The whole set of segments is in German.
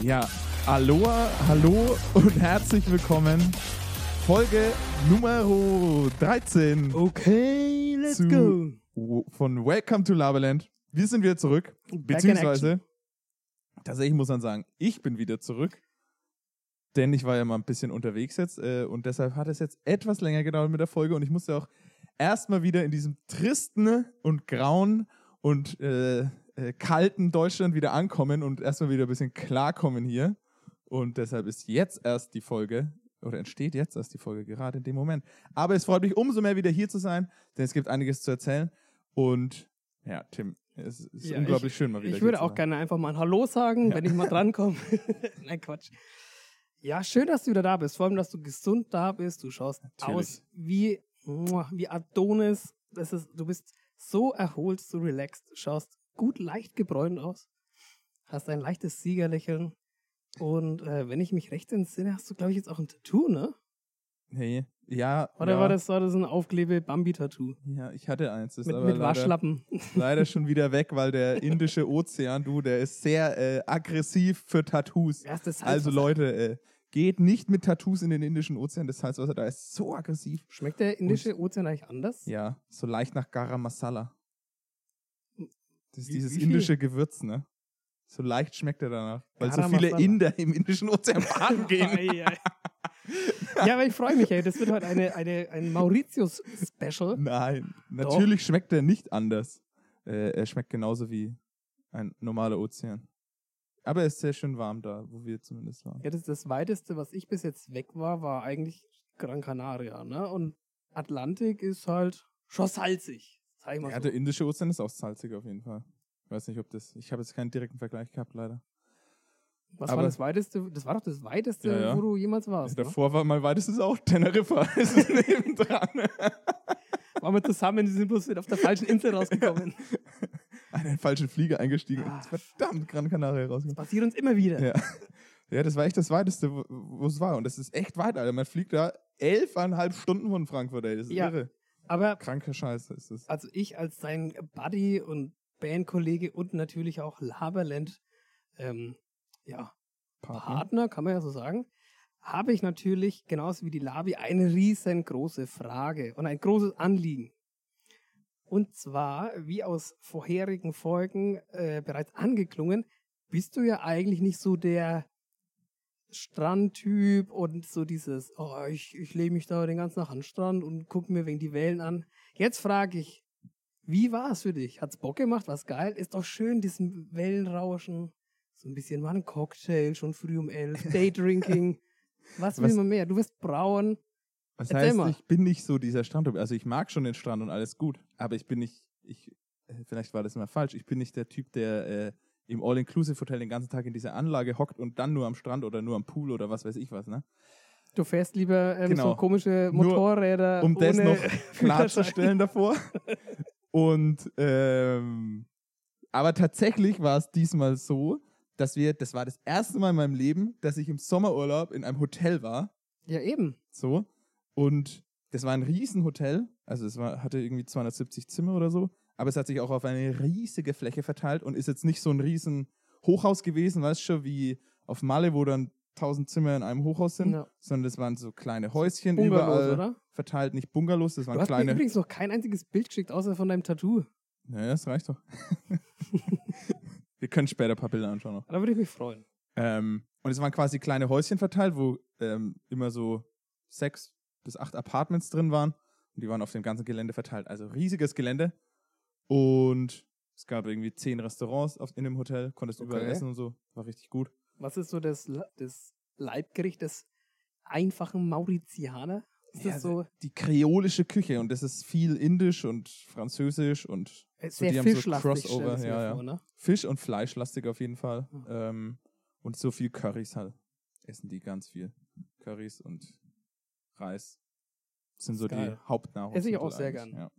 Ja, Aloha, hallo und herzlich willkommen. Folge Nummer 13 Okay, let's Zu- go. von Welcome to Laberland. Wir sind wieder zurück, beziehungsweise, tatsächlich muss man sagen, ich bin wieder zurück, denn ich war ja mal ein bisschen unterwegs jetzt äh, und deshalb hat es jetzt etwas länger gedauert mit der Folge und ich musste auch erstmal wieder in diesem tristen und grauen und äh, äh, kalten Deutschland wieder ankommen und erstmal wieder ein bisschen klarkommen hier. Und deshalb ist jetzt erst die Folge, oder entsteht jetzt erst die Folge, gerade in dem Moment. Aber es freut mich umso mehr, wieder hier zu sein, denn es gibt einiges zu erzählen. Und ja, Tim, es ist Ja, unglaublich schön, mal wieder Ich würde auch sein. gerne einfach mal ein Hallo sagen, wenn ich mal drankomme. Nein, Quatsch. Ja, schön, dass du wieder da bist. Vor allem, dass du gesund da bist. Du schaust Natürlich. aus wie, wie Adonis. Das ist, du bist so erholt, so relaxed. Schaust gut leicht gebräunt aus. Hast ein leichtes Siegerlächeln. Und äh, wenn ich mich recht entsinne, hast du, glaube ich, jetzt auch ein Tattoo, ne? Hey, ja. Oder ja, war, das, war das ein Aufklebe-Bambi-Tattoo? Ja, ich hatte eins. Das Mit, mit leider, Waschlappen. leider schon wieder weg, weil der Indische Ozean, du, der ist sehr äh, aggressiv für Tattoos. Erstes Also Leute, äh, geht nicht mit Tattoos in den Indischen Ozean. Das Salzwasser da ist so aggressiv. Schmeckt der Indische Ozean eigentlich anders? Ja, so leicht nach Garam Masala. Das ist Wie- dieses wie indische Gewürz, ne? So leicht schmeckt er danach. Weil so Garam viele Masala. Inder im Indischen Ozean baden gehen. Ja, aber ich freue mich, ey. Das wird heute eine, eine, ein Mauritius-Special. Nein, natürlich schmeckt er nicht anders. Äh, er schmeckt genauso wie ein normaler Ozean. Aber er ist sehr schön warm da, wo wir zumindest waren. Ja, das, das weiteste, was ich bis jetzt weg war, war eigentlich Gran Canaria, ne? Und Atlantik ist halt schon salzig. Sag ich mal Ja, so. der Indische Ozean ist auch salzig auf jeden Fall. Ich weiß nicht, ob das. Ich habe jetzt keinen direkten Vergleich gehabt, leider. Was aber- war das weiteste? Das war doch das weiteste, Ja, ja. wo du jemals warst. Ne? Davor war mal weitestes auch Teneriffa. Es ist nebendran. Waren wir zusammen, die sind bloß wieder auf der falschen Insel rausgekommen. Einen falschen Flieger eingestiegen Ah, und verdammt Gran Canaria Das rausgekommen. passiert uns immer wieder. Ja. ja, das war echt das weiteste, wo- wo es war. Und das ist echt weit, Alter. Man fliegt da elfeinhalb Stunden von Frankfurt, ey. Das ist Ja. irre. Aber Kranker Scheiße ist das. also ich als sein Buddy und Bandkollege und natürlich auch Laberland, ähm, ja, Partner, kann man ja so sagen, habe ich natürlich, genauso wie die Labi, eine riesengroße Frage und ein großes Anliegen. Und zwar, wie aus vorherigen Folgen äh, bereits angeklungen, bist du ja eigentlich nicht so der Strandtyp und so dieses, oh, ich, ich lehne mich da den ganzen Tag an den Strand und gucke mir wegen die Wellen an. Jetzt frage ich, wie war es für dich? Hat's Bock gemacht? War's geil? Ist doch schön, diesen Wellenrauschen. So ein bisschen mal ein Cocktail, schon früh um elf, Daydrinking. Was will Was- man mehr? Du wirst braun. Was Erzähl heißt, mal. ich bin nicht so dieser Strandtyp. Also ich mag schon den Strand und alles gut, aber ich bin nicht, ich, vielleicht war das immer falsch, ich bin nicht der Typ, der äh, im All-Inclusive-Hotel den ganzen Tag in dieser Anlage hockt und dann nur am Strand oder nur am Pool oder was weiß ich was, ne? Du fährst lieber ähm, Genau. so komische Nur Motorräder. Um das noch klarzustellen davor. Und, ähm, aber tatsächlich war es diesmal so, dass wir, das war das erste Mal in meinem Leben, dass ich im Sommerurlaub in einem Hotel war. Ja, eben. So. Und das war ein Riesenhotel. Also es war, hatte irgendwie 270 Zimmer oder so. Aber es hat sich auch auf eine riesige Fläche verteilt und ist jetzt nicht so ein riesen Hochhaus gewesen, weißt du schon, wie auf Malle, wo dann 1000 Zimmer in einem Hochhaus sind, Ja. sondern das waren so kleine Häuschen Bungalows, überall oder? verteilt, nicht Bungalows, das Du waren hast mir kleine. übrigens noch kein einziges Bild geschickt, außer von deinem Tattoo. Naja, das reicht doch. Wir können später ein paar Bilder anschauen noch. Da würde ich mich freuen. Ähm, und es waren quasi kleine Häuschen verteilt, wo ähm, immer so sechs bis acht Apartments drin waren. Und die waren auf dem ganzen Gelände verteilt. Also riesiges Gelände. Und es gab irgendwie zehn Restaurants auf, in dem Hotel. Konntest überall Okay. essen und so. War richtig gut. Was ist so das, das Leibgericht des einfachen Mauritianer? Ist Ja, das so Die kreolische Küche. Und das ist viel Indisch und Französisch und äh, so, sehr die haben so Crossover, ja, ja. vor, ne? Fisch- und Fleischlastig auf jeden Fall. Mhm. Ähm, und so viel Currys halt. Essen die ganz viel. Currys und Reis. sind ist so die geil. Hauptnahrungsmittel. Esse ich auch sehr gern. Ja.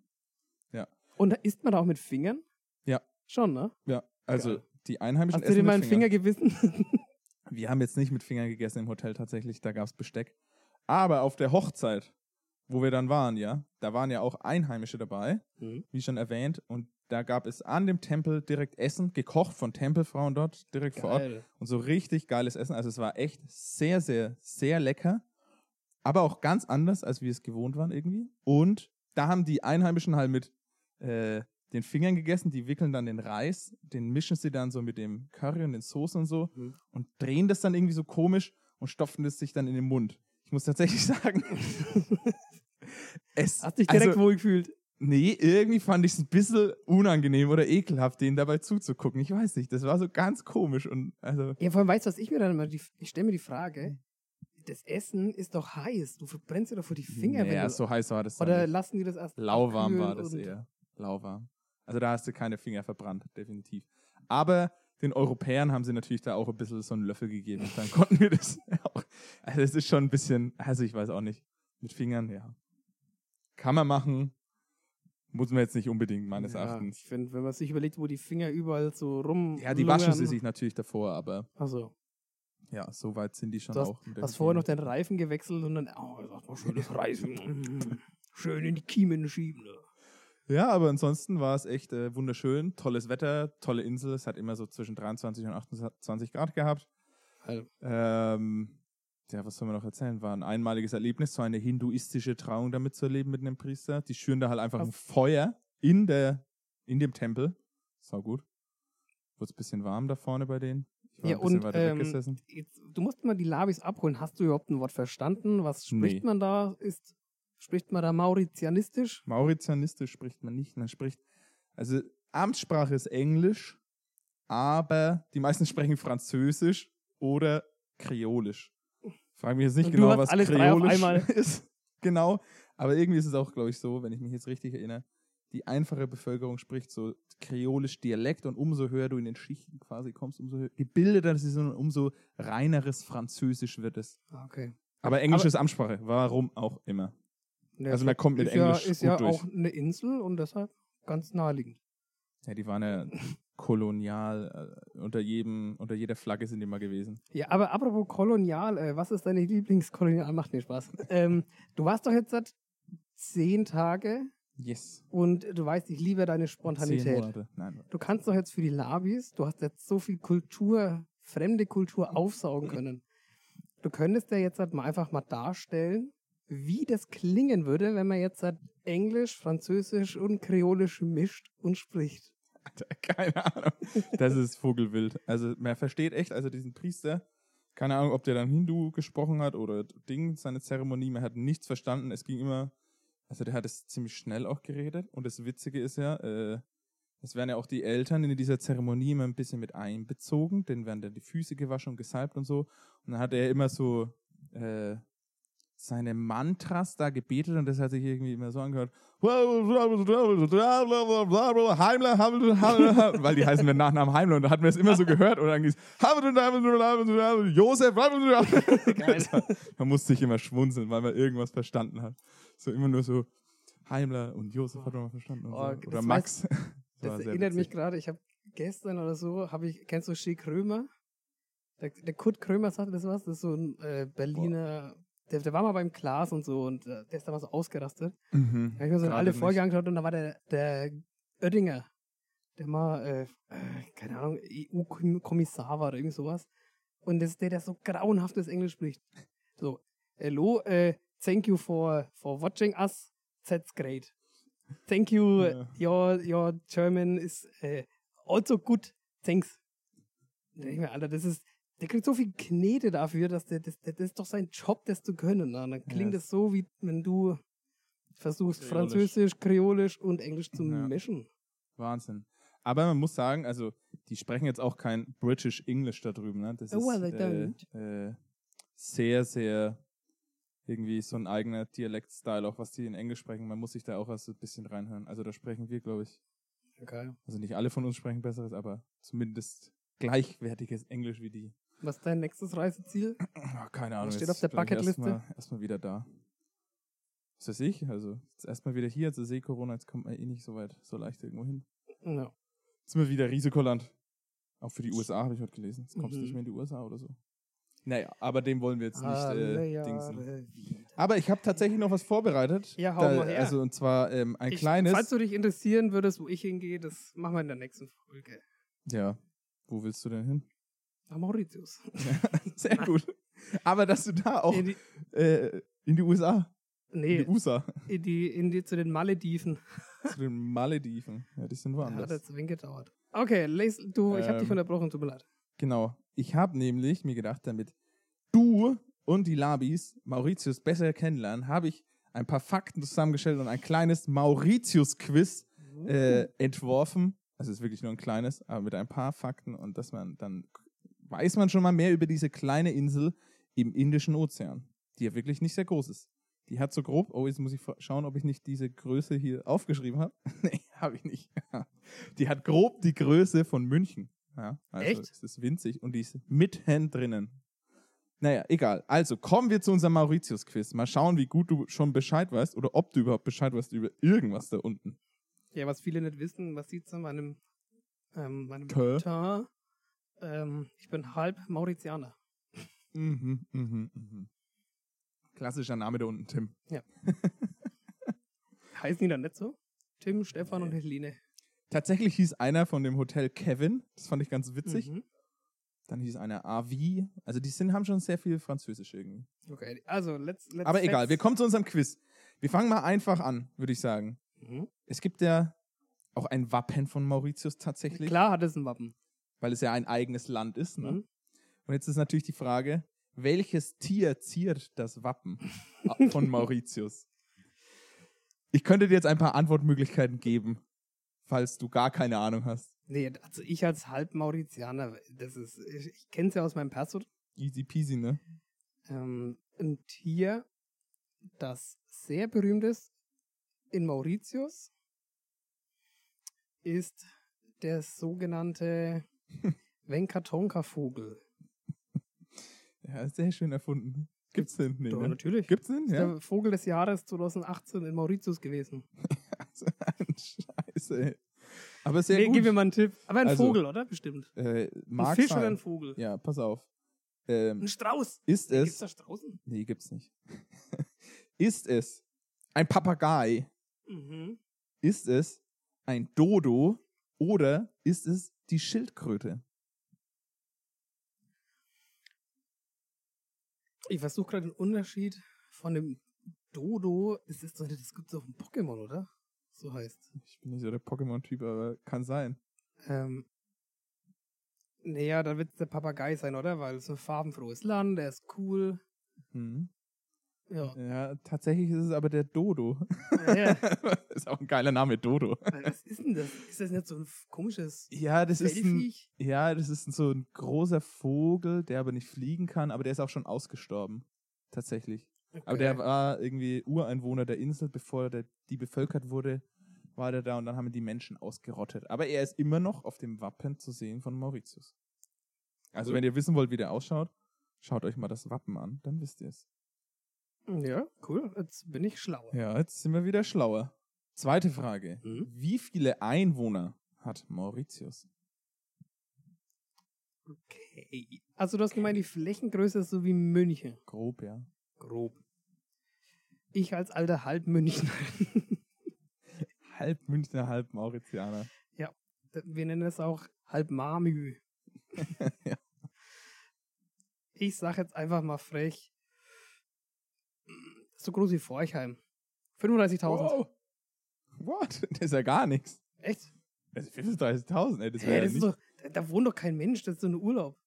Und isst man da auch mit Fingern? Ja. Schon, ne? ja, also Geil. die Einheimischen Hast du dir essen mal einen Finger gewissen? Wir haben jetzt nicht mit Fingern gegessen im Hotel tatsächlich, da gab's Besteck. Aber auf der Hochzeit wo wir dann waren, ja, da waren ja auch Einheimische dabei, Mhm. wie schon erwähnt. Und da gab es an dem Tempel direkt Essen, gekocht von Tempelfrauen dort, direkt vor Ort. Geil. Und so richtig geiles Essen. Also es war echt sehr, sehr, sehr lecker. Aber auch ganz anders, als wir es gewohnt waren irgendwie. Und da haben die Einheimischen halt mit äh, den Fingern gegessen. Die wickeln dann den Reis, den mischen sie dann so mit dem Curry und den Soßen und so Mhm. und drehen das dann irgendwie so komisch und stopfen das sich dann in den Mund. Ich muss tatsächlich sagen, es, Hast dich direkt also, wohl gefühlt. Nee, irgendwie fand ich es ein bisschen unangenehm oder ekelhaft, denen dabei zuzugucken. Ich weiß nicht, das war so ganz komisch und also Ja, vor allem weißt du, was ich mir dann immer, die, ich stelle mir die Frage, das Essen ist doch heiß, du verbrennst dir doch vor die Finger, wenn ja, du, so heiß war das. oder nicht. lassen die das erst Lauwarm war das eher. Lauwarm. Also da hast du keine Finger verbrannt, definitiv. Aber den Europäern haben sie natürlich da auch ein bisschen so einen Löffel gegeben. Und dann konnten wir das auch. Also es ist schon ein bisschen, also ich weiß auch nicht. Mit Fingern, ja. Kann man machen. Muss man jetzt nicht unbedingt, meines ja, Erachtens. Ich finde, wenn man sich überlegt, wo die Finger überall so rum. Ja, die waschen sie sich natürlich davor, aber Also, ja, so weit sind die schon du hast, auch. der hast vorher noch den Reifen gewechselt und dann, oh, sag mal, schönes Reifen. Schön in die Kiemen schieben. ne? Ja, aber ansonsten war es echt äh, wunderschön. Tolles Wetter, tolle Insel. Es hat immer so zwischen 23 und 28 Grad gehabt. Also, Ähm, ja, was soll man noch erzählen? War ein einmaliges Erlebnis, so eine hinduistische Trauung damit zu erleben mit einem Priester. Die schüren da halt einfach ein Auf- Feuer in, der, in dem Tempel. War gut. Wurde ein bisschen warm da vorne bei denen. Ja, ein bisschen und, weiter ähm, weggesessen. jetzt, du musst mal die Labis abholen. Hast du überhaupt ein Wort verstanden? Was spricht Nee. man da? Ist, spricht man da mauritianistisch? Mauritianistisch spricht man nicht. Man spricht, also Amtssprache ist Englisch, aber die meisten sprechen Französisch oder Kreolisch. Frage mich jetzt nicht Und genau, was Kreolisch einmal. ist. Genau. Aber irgendwie ist es auch, glaube ich, so, wenn ich mich jetzt richtig erinnere, die einfache Bevölkerung spricht so kreolisch Dialekt und umso höher du in den Schichten quasi kommst, umso höher, gebildeter das ist und umso reineres Französisch wird es. Ah, Okay. Aber Englisch Aber- ist Amtssprache. Warum auch immer. Ja, Also man kommt mit ist Englisch Ja, ist gut ja durch. auch eine Insel und deshalb ganz naheliegend. Ja, die waren ja kolonial, äh, unter jedem, unter jeder Flagge sind die mal gewesen. Ja, aber apropos kolonial, äh, was ist deine Lieblingskolonial? Macht mir Spaß. ähm, du warst doch jetzt seit zehn Tage Yes. und du weißt, ich liebe deine Zehn Spontanität. Monate. Nein. Du kannst doch jetzt für die Labis, du hast jetzt so viel Kultur, fremde Kultur aufsaugen können. Du könntest ja jetzt halt mal einfach mal darstellen, wie das klingen würde, wenn man jetzt halt Englisch, Französisch und Kreolisch mischt und spricht. Keine Ahnung. Das ist Vogelwild. Also man versteht echt, also diesen Priester, keine Ahnung, ob der dann Hindu gesprochen hat oder Ding, seine Zeremonie, man hat nichts verstanden. Es ging immer, also der hat es ziemlich schnell auch geredet. Und das Witzige ist ja, äh, es werden ja auch die Eltern in dieser Zeremonie immer ein bisschen mit einbezogen, denen werden dann die Füße gewaschen und gesalbt und so. Und dann hat er immer so äh, seine Mantras da gebetet und das hat sich irgendwie immer so angehört. Heimler, Heimler, weil die heißen mit Nachnamen Heimler und da hat man es immer so gehört und dann ging es Josef. Man musste sich immer schmunzeln, weil man irgendwas verstanden hat. So immer nur so Heimler und Josef hat man verstanden. Oh, so. Oder weiß- Max. Das Das erinnert mich witzig. gerade, ich habe gestern oder so, habe ich, kennst du Schick Krömer? Der, der Kurt Krömer sagte das was, das ist so ein äh, Berliner, der, der war mal beim Klaas und so und äh, der ist da mal so ausgerastet. Mhm. Da habe ich mir so Gerade alte nicht. Folge angeschaut und da war der, der Oettinger, der mal, äh, äh, keine Ahnung, EU-Kommissar war oder irgend sowas. Und das ist der, der so grauenhaftes Englisch spricht. So, hello, äh, thank you for, for watching us, that's great. Thank you, Ja. your, your German is äh, also good, thanks. Da denk ich mir, Alter, das ist, der kriegt so viel Knete dafür, dass der, das, das ist doch sein Job, das zu können. Ne? Dann klingt Ja. das so, wie wenn du versuchst, Kreolisch. Französisch, Kreolisch und Englisch zu Ja. mischen. Wahnsinn. Aber man muss sagen, also die sprechen jetzt auch kein British English da drüben. Ne? Das Oh, ist well, they don't. äh, äh, sehr, sehr irgendwie so ein eigener Dialekt-Style, auch was die in Englisch sprechen. Man muss sich da auch erst ein bisschen reinhören. Also da sprechen wir, glaube ich, Okay. also nicht alle von uns sprechen besseres, aber zumindest gleichwertiges Englisch wie die. Was ist dein nächstes Reiseziel? Ah, keine Ahnung. steht jetzt auf der Bucketliste? Erstmal erst wieder da. Was weiß ich? Also jetzt erstmal wieder hier, also sehe Corona, jetzt kommt man eh nicht so weit, so leicht irgendwo hin. Ja. Jetzt sind wir wieder Risikoland. Auch für die USA habe ich heute gelesen. Jetzt kommst du Mhm. nicht mehr in die USA oder so. Naja, aber dem wollen wir jetzt nicht äh, dingsen. Aber ich habe tatsächlich noch was vorbereitet. Ja, hau da, mal her. Also und zwar ähm, ein Ich- kleines. Falls du dich interessieren würdest, wo ich hingehe, das machen wir in der nächsten Folge. ja. Wo willst du denn hin? Nach Mauritius. Sehr gut. Aber dass du da auch In die, äh, in die USA, in nee, die USA, in die, in die, zu den Malediven. zu den Malediven. Ja, die sind Ja, woanders. hat jetzt wenig gedauert. Okay, les, du, ich habe dich Ähm, unterbrochen, tut mir leid. Genau. Ich habe nämlich mir gedacht, damit du und die Labis Mauritius besser kennenlernen, habe ich ein paar Fakten zusammengestellt und ein kleines Mauritius-Quiz äh, entworfen. Also es ist wirklich nur ein kleines, aber mit ein paar Fakten und dass man dann weiß man schon mal mehr über diese kleine Insel im Indischen Ozean, die ja wirklich nicht sehr groß ist. Die hat so grob, oh, jetzt muss ich schauen, ob ich nicht diese Größe hier aufgeschrieben habe. nee, habe ich nicht. die hat grob die Größe von München. Ja, also Echt? Es ist winzig und die ist mitten drinnen. Naja, egal. Also kommen wir zu unserem Mauritius-Quiz. Mal schauen, wie gut du schon Bescheid weißt oder ob du überhaupt Bescheid weißt über irgendwas da unten. Ja, was viele nicht wissen, was sieht's an meinem, ähm, meinem. Teint? Ähm, ich bin halb Mauritianer. Mhm, mhm, mhm. Klassischer Name da unten, Tim. Heißen die dann nicht so? Tim, Stefan und Helene. Tatsächlich hieß einer von dem Hotel Kevin. Das fand ich ganz witzig. Mhm. Dann hieß einer Avi. Also die sind, haben schon sehr viel Französisch irgendwie. Okay, also let's, let's Aber egal, wir kommen zu unserem Quiz. Wir fangen mal einfach an, würde ich sagen. Mhm. Es gibt ja auch ein Wappen von Mauritius tatsächlich, Klar hat es ein Wappen. Weil es ja ein eigenes Land ist. Ne? Mhm. Und jetzt ist natürlich die Frage, welches Tier ziert das Wappen von Mauritius? Ich könnte dir jetzt ein paar Antwortmöglichkeiten geben, falls du gar keine Ahnung hast. Nee, also ich als halb Mauritianer, das ist, ich, ich kenne es ja aus meinem Pass. Easy peasy, ne? Ähm, ein Tier, das sehr berühmt ist in Mauritius, ist der sogenannte Venkatonka-Vogel. Ja, sehr schön erfunden. Gibt's den? Nee, Doch, ne? natürlich. Gibt's den? Ist Ja. der Vogel des Jahres 2018 in Mauritius gewesen. Also, Scheiße, ey. Aber sehr nee, gut. gib mir mal einen Tipp. Aber ein Also, Vogel, oder? Bestimmt. äh, Ein Fisch sein. oder ein Vogel? Ja, pass auf. Ähm, Ein Strauß. ist Gibt's es. da Straußen? Nee, gibt's nicht. ist es ein Papagei? Mhm. Ist es ein Dodo? Oder ist es die Schildkröte? Ich versuche gerade den Unterschied von dem Dodo. Das ist doch nicht, das gibt's auf dem Pokémon, oder? So heißt. Ich bin nicht so der Pokémon-Typ, aber kann sein. Ähm, naja, da wird der Papagei sein, oder? Weil es ein farbenfrohes Land, der ist cool. Hm. Ja. Ja, tatsächlich ist es aber der Dodo. ja. ist auch ein geiler Name, Dodo. Was ist denn das? Ist das nicht so ein komisches Ja, das ist ein, ja, das ist so ein großer Vogel, der aber nicht fliegen kann, aber der ist auch schon ausgestorben. Tatsächlich. Aber Okay. der war irgendwie Ureinwohner der Insel, bevor der, die bevölkert wurde, war der da und dann haben die Menschen ausgerottet. Aber er ist immer noch auf dem Wappen zu sehen von Mauritius. Also Cool. wenn ihr wissen wollt, wie der ausschaut, schaut euch mal das Wappen an, dann wisst ihr es. Ja, cool. Jetzt bin ich schlauer. Ja, jetzt sind wir wieder schlauer. Zweite Frage. Mhm. Wie viele Einwohner hat Mauritius? Okay. Also du hast gemeint, die Flächengröße ist so wie München. Grob, ja. Grob. Ich als alter Halbmünchner. Halb Münchner, halb Mauritianer. Wir nennen es auch Halbmarmü. Ja. Ich sag jetzt einfach mal frech. So groß wie Forchheim. 35.000. Wow. What? Das ist ja gar nichts. Echt? Also 35.000, ey, das wäre ja das ist nicht. doch, da, da wohnt doch kein Mensch, das ist so ein Urlaub.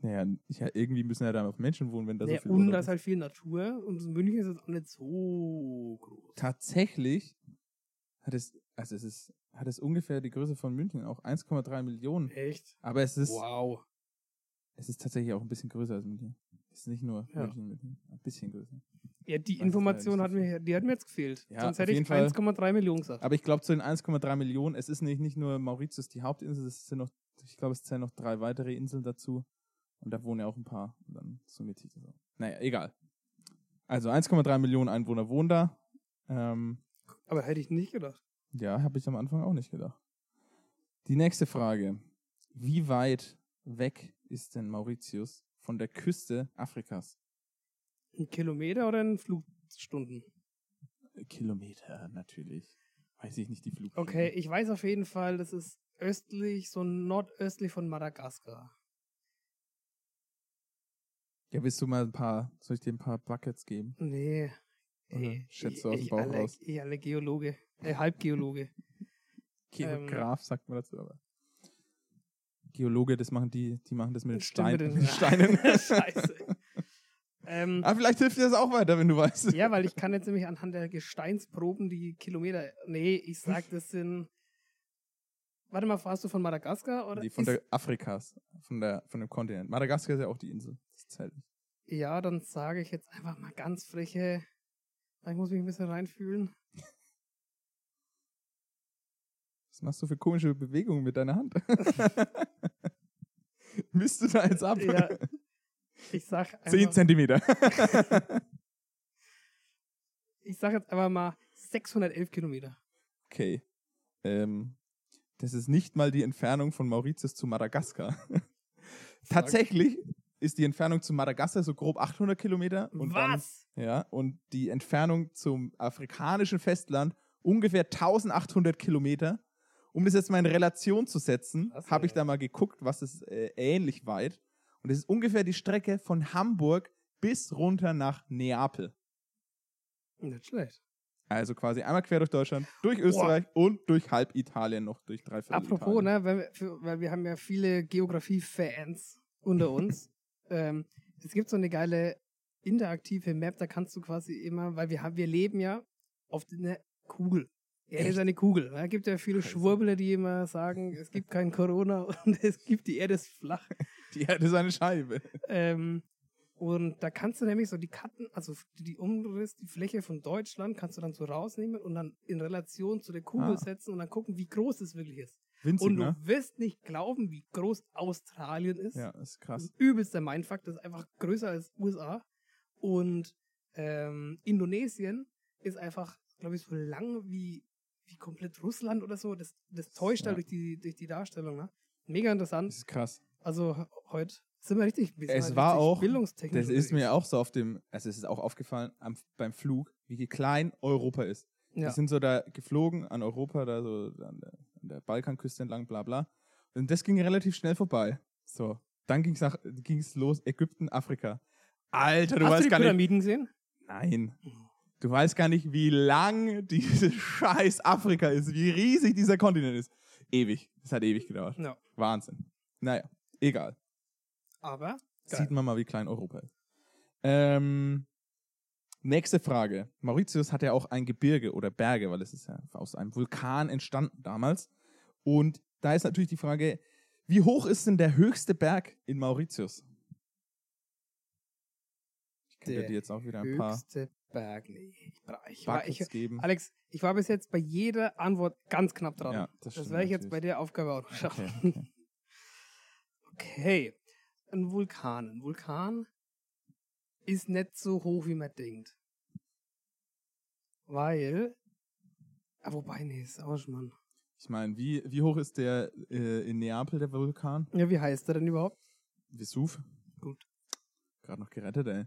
Naja, ja, irgendwie müssen ja dann auch Menschen wohnen, wenn da Nee, so viel und Urlaub da ist halt viel Natur und München ist jetzt auch nicht so groß. Tatsächlich hat es, also es ist, hat es ungefähr die Größe von München, auch 1,3 Millionen. Echt? Aber es ist, Wow. es ist tatsächlich auch ein bisschen größer als München. Es ist nicht nur Ja. München, München, ein bisschen größer. Ja, die Information hat mir, die hat mir jetzt gefehlt. Ja, Sonst hätte ich jeden Fall. 1,3 Millionen gesagt. Aber ich glaube, zu den 1,3 Millionen, es ist nicht, nicht nur Mauritius die Hauptinsel, es sind noch, ich glaube, es zählen noch drei weitere Inseln dazu. Und da wohnen ja auch ein paar. Und dann summiert sich das auch. Naja, egal. Also 1,3 Millionen Einwohner wohnen da. Ähm, Aber hätte ich nicht gedacht. ja, habe ich am Anfang auch nicht gedacht. Die nächste Frage. Wie weit weg ist denn Mauritius von der Küste Afrikas? Ein Kilometer oder in Flugstunden? Kilometer, natürlich. Weiß ich nicht die Flugstunden. Okay, ich weiß auf jeden Fall, das ist östlich, so nordöstlich von Madagaskar. Ja, willst du mal ein paar, soll ich dir ein paar Buckets geben? Nee. Oder Ey, schätzt ich- du aus dem ich Bauch alle, raus? Ich alle Geologe. Äh, Halbgeologe. Geograf sagt man dazu, aber. Geologe, das machen die, die machen das mit den Steinen. mit den Steinen. Scheiße. Ähm, Aber vielleicht hilft dir das auch weiter, wenn du weißt. ja, weil ich kann jetzt nämlich anhand der Gesteinsproben die Kilometer. Nee, ich sag, das sind. Warte mal, warst du von Madagaskar? Oder Die von der Afrikas, von, der, von dem Kontinent. Madagaskar ist ja auch die Insel. Das zählt nicht. ja, dann sage ich jetzt einfach mal ganz freche. Ich muss mich ein bisschen reinfühlen. Was machst du für komische Bewegungen mit deiner Hand? Misst du da jetzt ab? Ja, Ich sag einfach, 10 Zentimeter. ich sag jetzt einfach mal 611 Kilometer. okay. Ähm, das ist nicht mal die Entfernung von Mauritius zu Madagaskar. Tatsächlich ist die Entfernung zu Madagaskar so grob 800 Kilometer. Und Was? Dann, ja, und die Entfernung zum afrikanischen Festland ungefähr 1800 Kilometer. Um das jetzt mal in Relation zu setzen, habe ich da mal geguckt, was ist äh, ähnlich weit. Und es ist ungefähr die Strecke von Hamburg bis runter nach Neapel. Nicht schlecht. Also quasi einmal quer durch Deutschland, durch Österreich und durch halb Italien noch, durch drei Viertel Apropos, Italien. ne, weil wir, für, weil wir haben ja viele Geografie-Fans unter uns. ähm, es gibt so eine geile interaktive Map, da kannst du quasi immer, weil wir haben, wir leben ja auf einer Kugel. Erde ist eine Kugel. Da gibt ja viele. Schwurbler, die immer sagen, es gibt kein Corona und es gibt die Erde ist flach. Die Erde ist eine Scheibe. Ähm, und da kannst du nämlich so die Karten, also die Umriss, die Fläche von Deutschland, kannst du dann so rausnehmen und dann in Relation zu der Kugel Ah. setzen und dann gucken, wie groß es wirklich ist. Winzig, Und du ne? wirst nicht glauben, wie groß Australien ist. Ja, ist Das krass. ist übelster Mindfuck, das ist einfach größer als USA. Und ähm, Indonesien ist einfach, glaube ich, so lang wie, wie komplett Russland oder so. Das, das täuscht Ja. halt durch die, durch die Darstellung. Ne? Mega interessant. Das ist krass. Also he- heute sind wir richtig sind Es war auch- bildungstechnisch Das ist mir auch so auf dem, also es ist auch aufgefallen am, beim Flug, wie klein Europa ist. Ja. Wir sind so da geflogen an Europa, da so an der, an der Balkanküste entlang, bla bla. Und das ging relativ schnell vorbei. So, dann ging's nach, ging's los, Ägypten, Afrika. Alter, du Hast du weißt die gar nicht. Pyramiden gesehen? Nein. Du weißt gar nicht, wie lang dieses scheiß Afrika ist, wie riesig dieser Kontinent ist. Ewig. Das hat ewig gedauert. Ja. Wahnsinn. Naja, egal. Aber Geil. Sieht man mal, wie klein Europa ist. Ähm, nächste Frage. Mauritius hat ja auch ein Gebirge oder Berge, weil es ist ja aus einem Vulkan entstanden damals. Und da ist natürlich die Frage, wie hoch ist denn der höchste Berg in Mauritius? Ich könnte Der dir jetzt auch wieder ein paar höchste Berg. Nee, ich, war, ich, geben. Alex, ich war bis jetzt bei jeder Antwort ganz knapp dran. Ja, das das werde ich jetzt bei natürlich. der Aufgabe auch noch schaffen. Okay, okay. Okay. Ein Vulkan. Ein Vulkan ist nicht so hoch, wie man denkt. Weil. Ah, wobei, nee, ist auch schon mal. Ich meine, wie, wie hoch ist der äh, in Neapel, der Vulkan? Ja, wie heißt der denn überhaupt? Vesuv. Gut. Gerade noch gerettet, ey.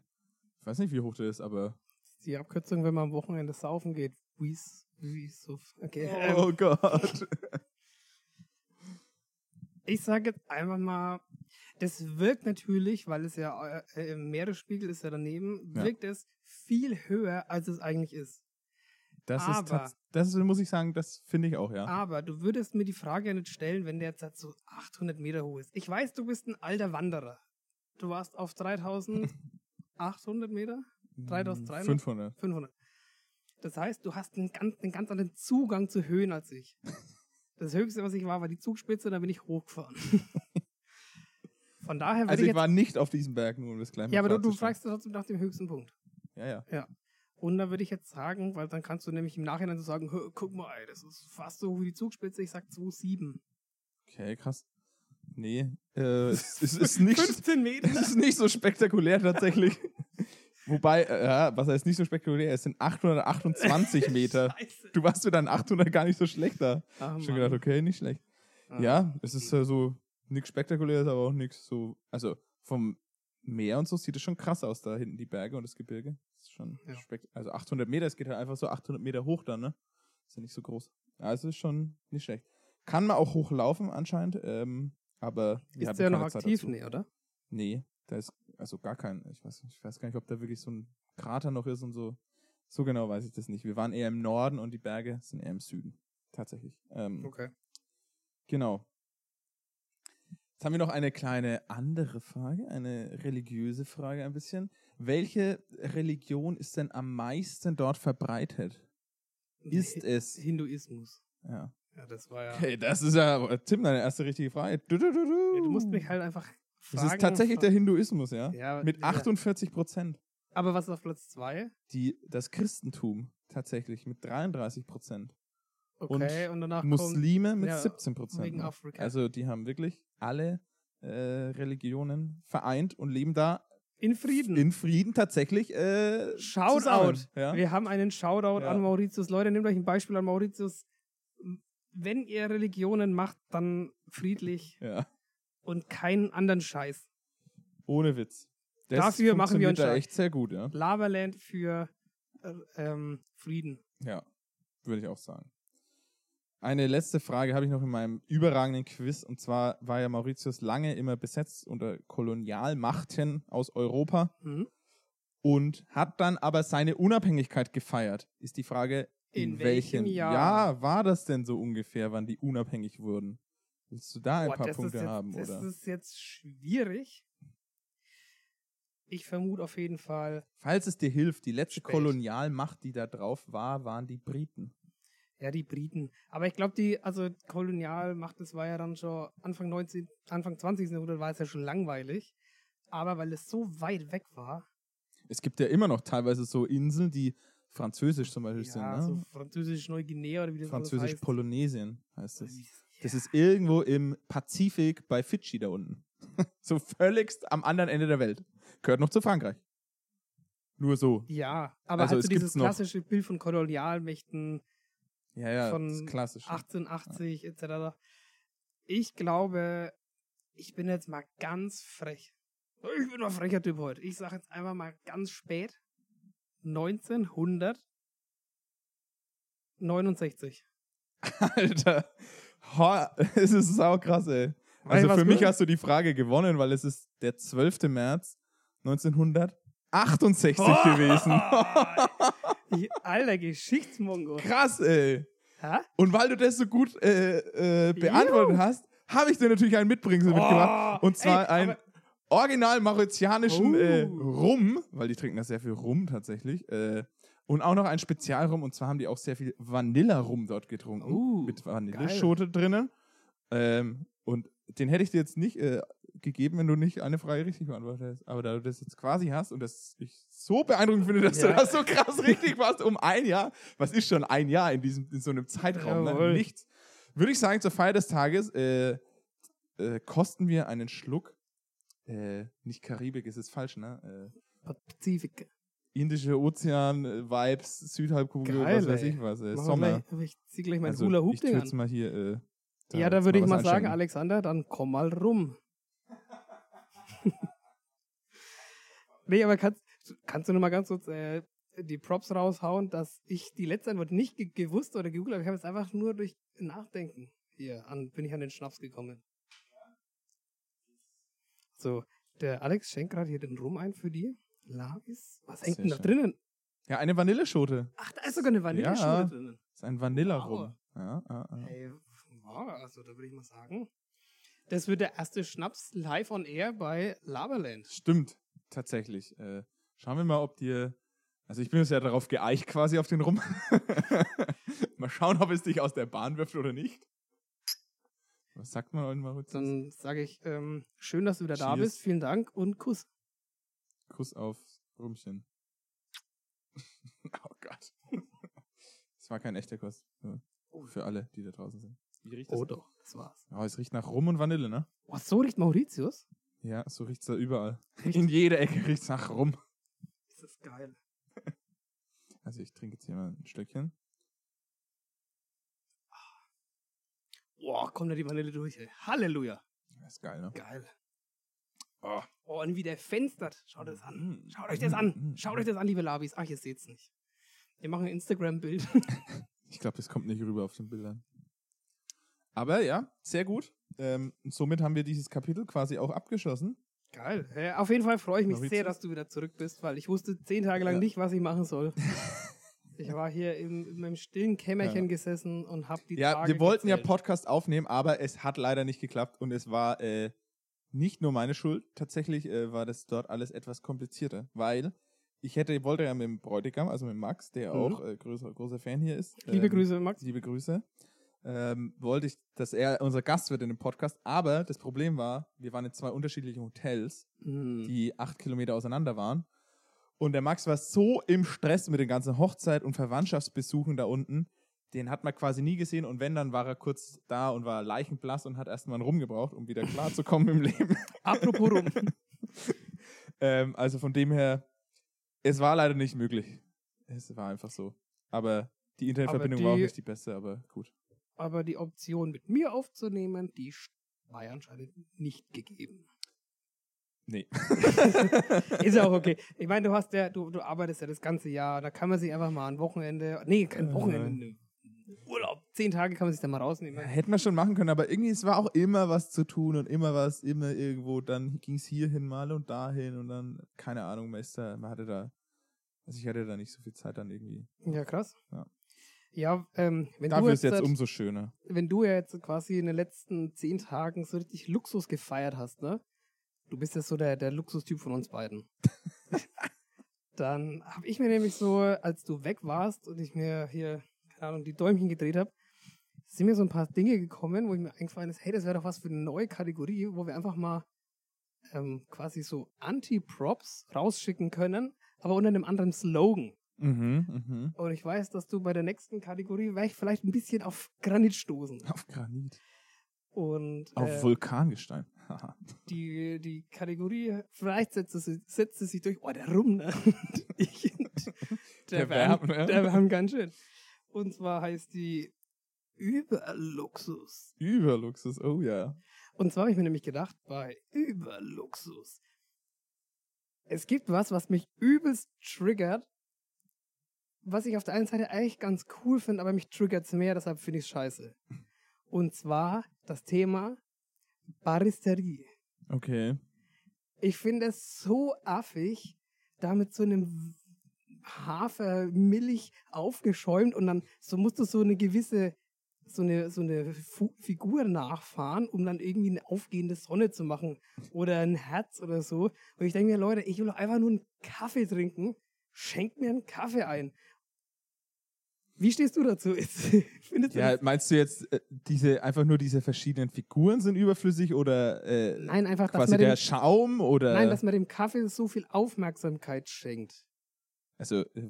Ich weiß nicht, wie hoch der ist, aber. Die Abkürzung, wenn man am Wochenende saufen geht. Wies, Wiesuf. Okay. ähm, Oh Gott. Ich sage jetzt einfach mal, das wirkt natürlich, weil es ja äh, im Meeresspiegel ist ja daneben, Ja. wirkt es viel höher, als es eigentlich ist. Das ist Aber- tats- das ist, muss ich sagen, das finde ich auch, ja. Aber du würdest mir die Frage ja nicht stellen, wenn der jetzt halt so 800 Meter hoch ist. Ich weiß, du bist ein alter Wanderer. Du warst auf 3800 Meter? 3300? 500. 500. Das heißt, du hast einen ganz, einen ganz anderen Zugang zu Höhen als ich. Das höchste, was ich war, war die Zugspitze, da bin ich hochgefahren. Von daher Also ich ich war nicht auf diesem Berg, nur um das mal Ja, aber du, du fragst trotzdem nach dem höchsten Punkt. Ja, ja. Und da würde ich jetzt sagen, weil dann kannst du nämlich im Nachhinein so sagen, "Hö, guck mal, ey, das ist fast so wie die Zugspitze, ich sag 2,7. Okay, krass. Nee, äh, es, es ist nicht, 15 Meter. es ist nicht so spektakulär tatsächlich. Wobei, äh, ja, was heißt nicht so spektakulär? Es sind 828 Meter. Du warst für deinen 800 gar nicht so schlecht da. Ach, Schon gedacht, okay, nicht schlecht. Ah. Ja, es ist äh, so nichts Spektakuläres, aber auch nichts so, also vom Meer und so sieht es schon krass aus, da hinten die Berge und das Gebirge. Das ist schon Ja. Also 800 Meter, es geht halt einfach so 800 Meter hoch dann, ne? Ist ja nicht so groß. Also ist schon nicht schlecht. Kann man auch hochlaufen anscheinend, ähm, aber Ist der noch aktiv? dazu. Nee, oder? Nee, da ist also gar kein, ich weiß, ich weiß gar nicht, ob da wirklich so ein Krater noch ist und so. So genau weiß ich das nicht. Wir waren eher im Norden und die Berge sind eher im Süden. Tatsächlich. Ähm, Okay. Genau. Jetzt haben wir noch eine kleine andere Frage, eine religiöse Frage ein bisschen. Welche Religion ist denn am meisten dort verbreitet? Ist es? Hinduismus. Ja. Ja, das war ja. Okay, das ist ja, Tim, deine erste richtige Frage. Du, du, du, du. Ja, Du musst mich halt einfach fragen. Das ist tatsächlich der Hinduismus, ja? Ja, Mit ja. 48 Prozent. Aber was ist auf Platz 2? Die, das Christentum tatsächlich mit 33 Prozent. Okay, und, danach kommt Muslime mit ja, 17 Prozent. Also die haben wirklich alle äh, Religionen vereint und leben da in Frieden. in Frieden tatsächlich äh, Shoutout. zusammen. Ja? Wir haben einen Shoutout Ja. an Mauritius. Leute, nehmt euch ein Beispiel an Mauritius. Wenn ihr Religionen macht, dann friedlich ja. Und keinen anderen Scheiß. Ohne Witz. Das Dafür machen wir uns da echt sehr gut, ja. Lavaland für äh, ähm, Frieden. Ja, würde ich auch sagen. Eine letzte Frage habe ich noch in meinem überragenden Quiz. Und zwar war ja Mauritius lange immer besetzt unter Kolonialmachten aus Europa Mhm. und hat dann aber seine Unabhängigkeit gefeiert. Ist die Frage, in, In welchem Jahr? Jahr war das denn so ungefähr, wann die unabhängig wurden? Willst du da ein Boah, paar das Punkte jetzt, haben, das oder? ist jetzt schwierig. Ich vermute auf jeden Fall, Falls es dir hilft, die letzte Spät. Kolonialmacht, die da drauf war, waren die Briten. ja, die Briten. Aber ich glaube, die, also Kolonialmacht, das war ja dann schon Anfang 19, Anfang 20. Jahrhundert war es ja schon langweilig. Aber weil es so weit weg war, Es gibt ja immer noch teilweise so Inseln, die französisch zum Beispiel ja, sind. Ne? so französisch-Neuguinea oder wie das alles heißt. Französisch-Polynesien heißt es. Ja. Das ist irgendwo im Pazifik bei Fidschi da unten. so völligst am anderen Ende der Welt. Gehört noch zu Frankreich. Nur so. Ja, aber Also halt so dieses klassische Bild von Kolonialmächten Ja, ja, Von das ist klassisch. 1880 etc. Ich glaube, ich bin jetzt mal ganz frech. Ich bin mal frecher Typ heute. Ich sage jetzt einfach mal ganz spät. 1969. Alter. Es ist saukrass, ey. Also für mich hast du die Frage gewonnen, weil es ist der 12. März 1968 gewesen. Ich- Alter, Geschichtsmongo. Krass, ey. Hä? Und weil du das so gut äh, äh, beantwortet hast, habe ich dir natürlich ein Mitbringsel mitgebracht. Oh, Und zwar einen original mauritianischen Oh. äh, Rum, weil die trinken da sehr viel Rum tatsächlich. Äh, und auch noch ein Spezialrum. Und zwar haben die auch sehr viel Vanilla-Rum dort getrunken. Oh, mit Vanilleschote drinnen. Ähm, und den hätte ich dir jetzt nicht äh, gegeben, wenn du nicht eine Frage richtig beantwortet hättest. Aber da du das jetzt quasi hast und das ich so beeindruckend finde, dass du Ja. das so krass richtig warst um ein Jahr. Was ist schon ein Jahr in, diesem, in so einem Zeitraum? Ne? Nichts. Würde ich sagen, zur Feier des Tages äh, äh, kosten wir einen Schluck. Äh, nicht Karibik, ist es falsch, ne? Pazifik. Indische Ozean, äh, Vibes, Südhalbkugel, Geil, was weiß ey. ich was. Wir Sommer. Gleich, ich zieh gleich mein Also, Hula Hoop Ding an. mal hier. Äh, Ja, da würde ich mal sagen, einschenken. Alexander, dann komm mal rum. nee, aber kannst, kannst du noch mal ganz kurz äh, die Props raushauen, dass ich die letzte Antwort nicht ge gewusst oder gegoogelt habe. Ich habe jetzt einfach nur durch Nachdenken hier an, bin ich an den Schnaps gekommen. So, der Alex schenkt gerade hier den Rum ein für die. Lavis? Was hängt denn da schön. drinnen? Ja, eine Vanilleschote. Ach, da ist sogar eine Vanilleschote Ja. drinnen. Das ist ein Vanillarum. Wow. Ja, ja, ja. Ey, wow, also da würde ich mal sagen, das wird der erste Schnaps live on air bei Laberland. Stimmt, tatsächlich. Äh, schauen wir mal, ob dir. Also ich bin jetzt ja darauf geeicht quasi auf den Rum. mal schauen, ob es dich aus der Bahn wirft oder nicht. Was sagt man in Mauritius? Dann sage ich, ähm, schön, dass du wieder da Cheers. bist, vielen Dank und Kuss. Kuss aufs Rumchen. oh Gott. Das war kein echter Kuss. Nur Für alle, die da draußen sind. Wie riecht das? Oh doch, das war's. Oh, es riecht nach Rum und Vanille, ne? Oh, so riecht Mauritius? Ja, so riecht's da überall. Riecht- In jeder Ecke riecht's nach Rum. Das ist geil. Also ich trinke jetzt hier mal ein Stückchen. Boah, kommt da die Vanille durch, ey. Halleluja. Das ist geil, ne? Geil. Oh. oh, und wie der fenstert. Schaut das an. Mm. Schaut euch das an. Mm. Schaut euch das an, liebe Labis. Ach, ihr seht's nicht. Wir machen ein Instagram-Bild. ich glaube, das kommt nicht rüber auf den Bildern. Aber ja, sehr gut. Ähm, somit haben wir dieses Kapitel quasi auch abgeschlossen. Geil. Ja, auf jeden Fall freue ich mich sehr, dass du wieder zurück bist, weil ich wusste zehn Tage lang ja. nicht, was ich machen soll. ich war hier im, in meinem stillen Kämmerchen ja. gesessen und habe die Ja, Tage wir wollten gezählt. ja Podcast aufnehmen, aber es hat leider nicht geklappt und es war äh, nicht nur meine Schuld. Tatsächlich äh, war das dort alles etwas komplizierter, weil ich hätte, wollte ja mit dem Bräutigam, also mit Max, der mhm. auch äh, größer, großer Fan hier ist. Liebe ähm, Grüße, Max. Liebe Grüße ähm, wollte ich, dass er unser Gast wird in dem Podcast. Aber das Problem war, wir waren in zwei unterschiedlichen Hotels, mhm. die acht Kilometer auseinander waren. Und der Max war so im Stress mit den ganzen Hochzeit- und Verwandtschaftsbesuchen da unten. Den hat man quasi nie gesehen und wenn, dann war er kurz da und war leichenblass und hat erstmal einen Rum gebraucht, um wieder klarzukommen im Leben. Apropos Rum. ähm, also von dem her, es war leider nicht möglich. Es war einfach so. Aber die Internetverbindung die, war auch nicht die beste, aber gut aber die Option mit mir aufzunehmen, die war ja anscheinend nicht gegeben. Nee. ist ja auch okay. Ich meine, du hast ja, du, du arbeitest ja das ganze Jahr, da kann man sich einfach mal ein Wochenende, nee, kein äh. Wochenende, äh. Urlaub, zehn Tage kann man sich da mal rausnehmen. Hätten wir schon machen können, aber irgendwie, es war auch immer was zu tun und immer was, immer irgendwo, dann ging es hierhin mal und dahin und dann, keine Ahnung, Meister, man hatte da, also ich hatte da nicht so viel Zeit dann irgendwie. Ja, krass. Ja. Ja, ähm, wenn Dafür du jetzt, ist jetzt umso schöner. Wenn du ja jetzt quasi in den letzten zehn Tagen so richtig Luxus gefeiert hast, ne? Du bist ja so der, der Luxustyp von uns beiden. Dann habe ich mir nämlich so, als du weg warst und ich mir hier, keine Ahnung, die Däumchen gedreht habe, sind mir so ein paar Dinge gekommen, wo ich mir eingefallen ist, hey, das wäre doch was für eine neue Kategorie, wo wir einfach mal ähm, quasi so Anti-Props rausschicken können, aber unter einem anderen Slogan. Mhm, mh. Und ich weiß, dass du bei der nächsten Kategorie werde ich vielleicht ein bisschen auf Granit stoßen. Auf Granit. Und, auf äh, Vulkangestein. die, die Kategorie, vielleicht setzt es, setzt es sich durch, oh, der Rum, ne? ich, der, der Wärm, ne? Der Wärm ganz schön. Und zwar heißt die Überluxus. Überluxus, oh ja. Und zwar habe ich mir nämlich gedacht, bei Überluxus. Es gibt was, was mich übelst triggert, was ich auf der einen Seite eigentlich ganz cool finde, aber mich triggert es mehr, deshalb finde ich es scheiße. Und zwar das Thema Baristerie. Okay. Ich finde es so affig, da mit so einem Hafermilch aufgeschäumt und dann so musst du so eine gewisse so eine, so eine Fu Figur nachfahren, um dann irgendwie eine aufgehende Sonne zu machen oder ein Herz oder so. Und ich denke mir, Leute, ich will doch einfach nur einen Kaffee trinken. Schenkt mir einen Kaffee ein. Wie stehst du dazu? Findest ja, das? meinst du jetzt, äh, diese, einfach nur diese verschiedenen Figuren sind überflüssig oder äh, nein, einfach, quasi der dem, Schaum oder? Nein, dass man dem Kaffee so viel Aufmerksamkeit schenkt. Also, äh,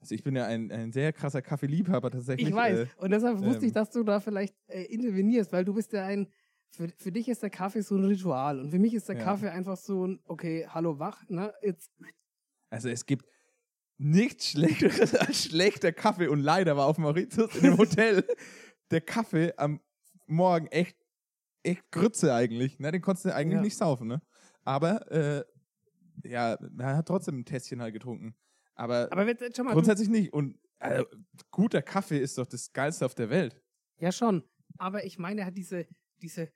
also ich bin ja ein, ein sehr krasser Kaffeeliebhaber tatsächlich. Ich weiß. Äh, und deshalb wusste ähm, ich, dass du da vielleicht äh, intervenierst, weil du bist ja ein, für, für dich ist der Kaffee so ein Ritual und für mich ist der ja. Kaffee einfach so ein, okay, hallo wach, ne, jetzt. Also es gibt, nichts Schlechteres als schlechter Kaffee. Und leider war auf Mauritius in dem Hotel der Kaffee am Morgen echt, echt Grütze eigentlich. Ne? Den konntest du eigentlich ja. nicht saufen. Ne? Aber äh, ja, er hat trotzdem ein Tässchen halt getrunken. Aber, Aber jetzt, mal, grundsätzlich nicht. Und äh, guter Kaffee ist doch das Geilste auf der Welt. Ja, schon. Aber ich meine, er hat diese, diese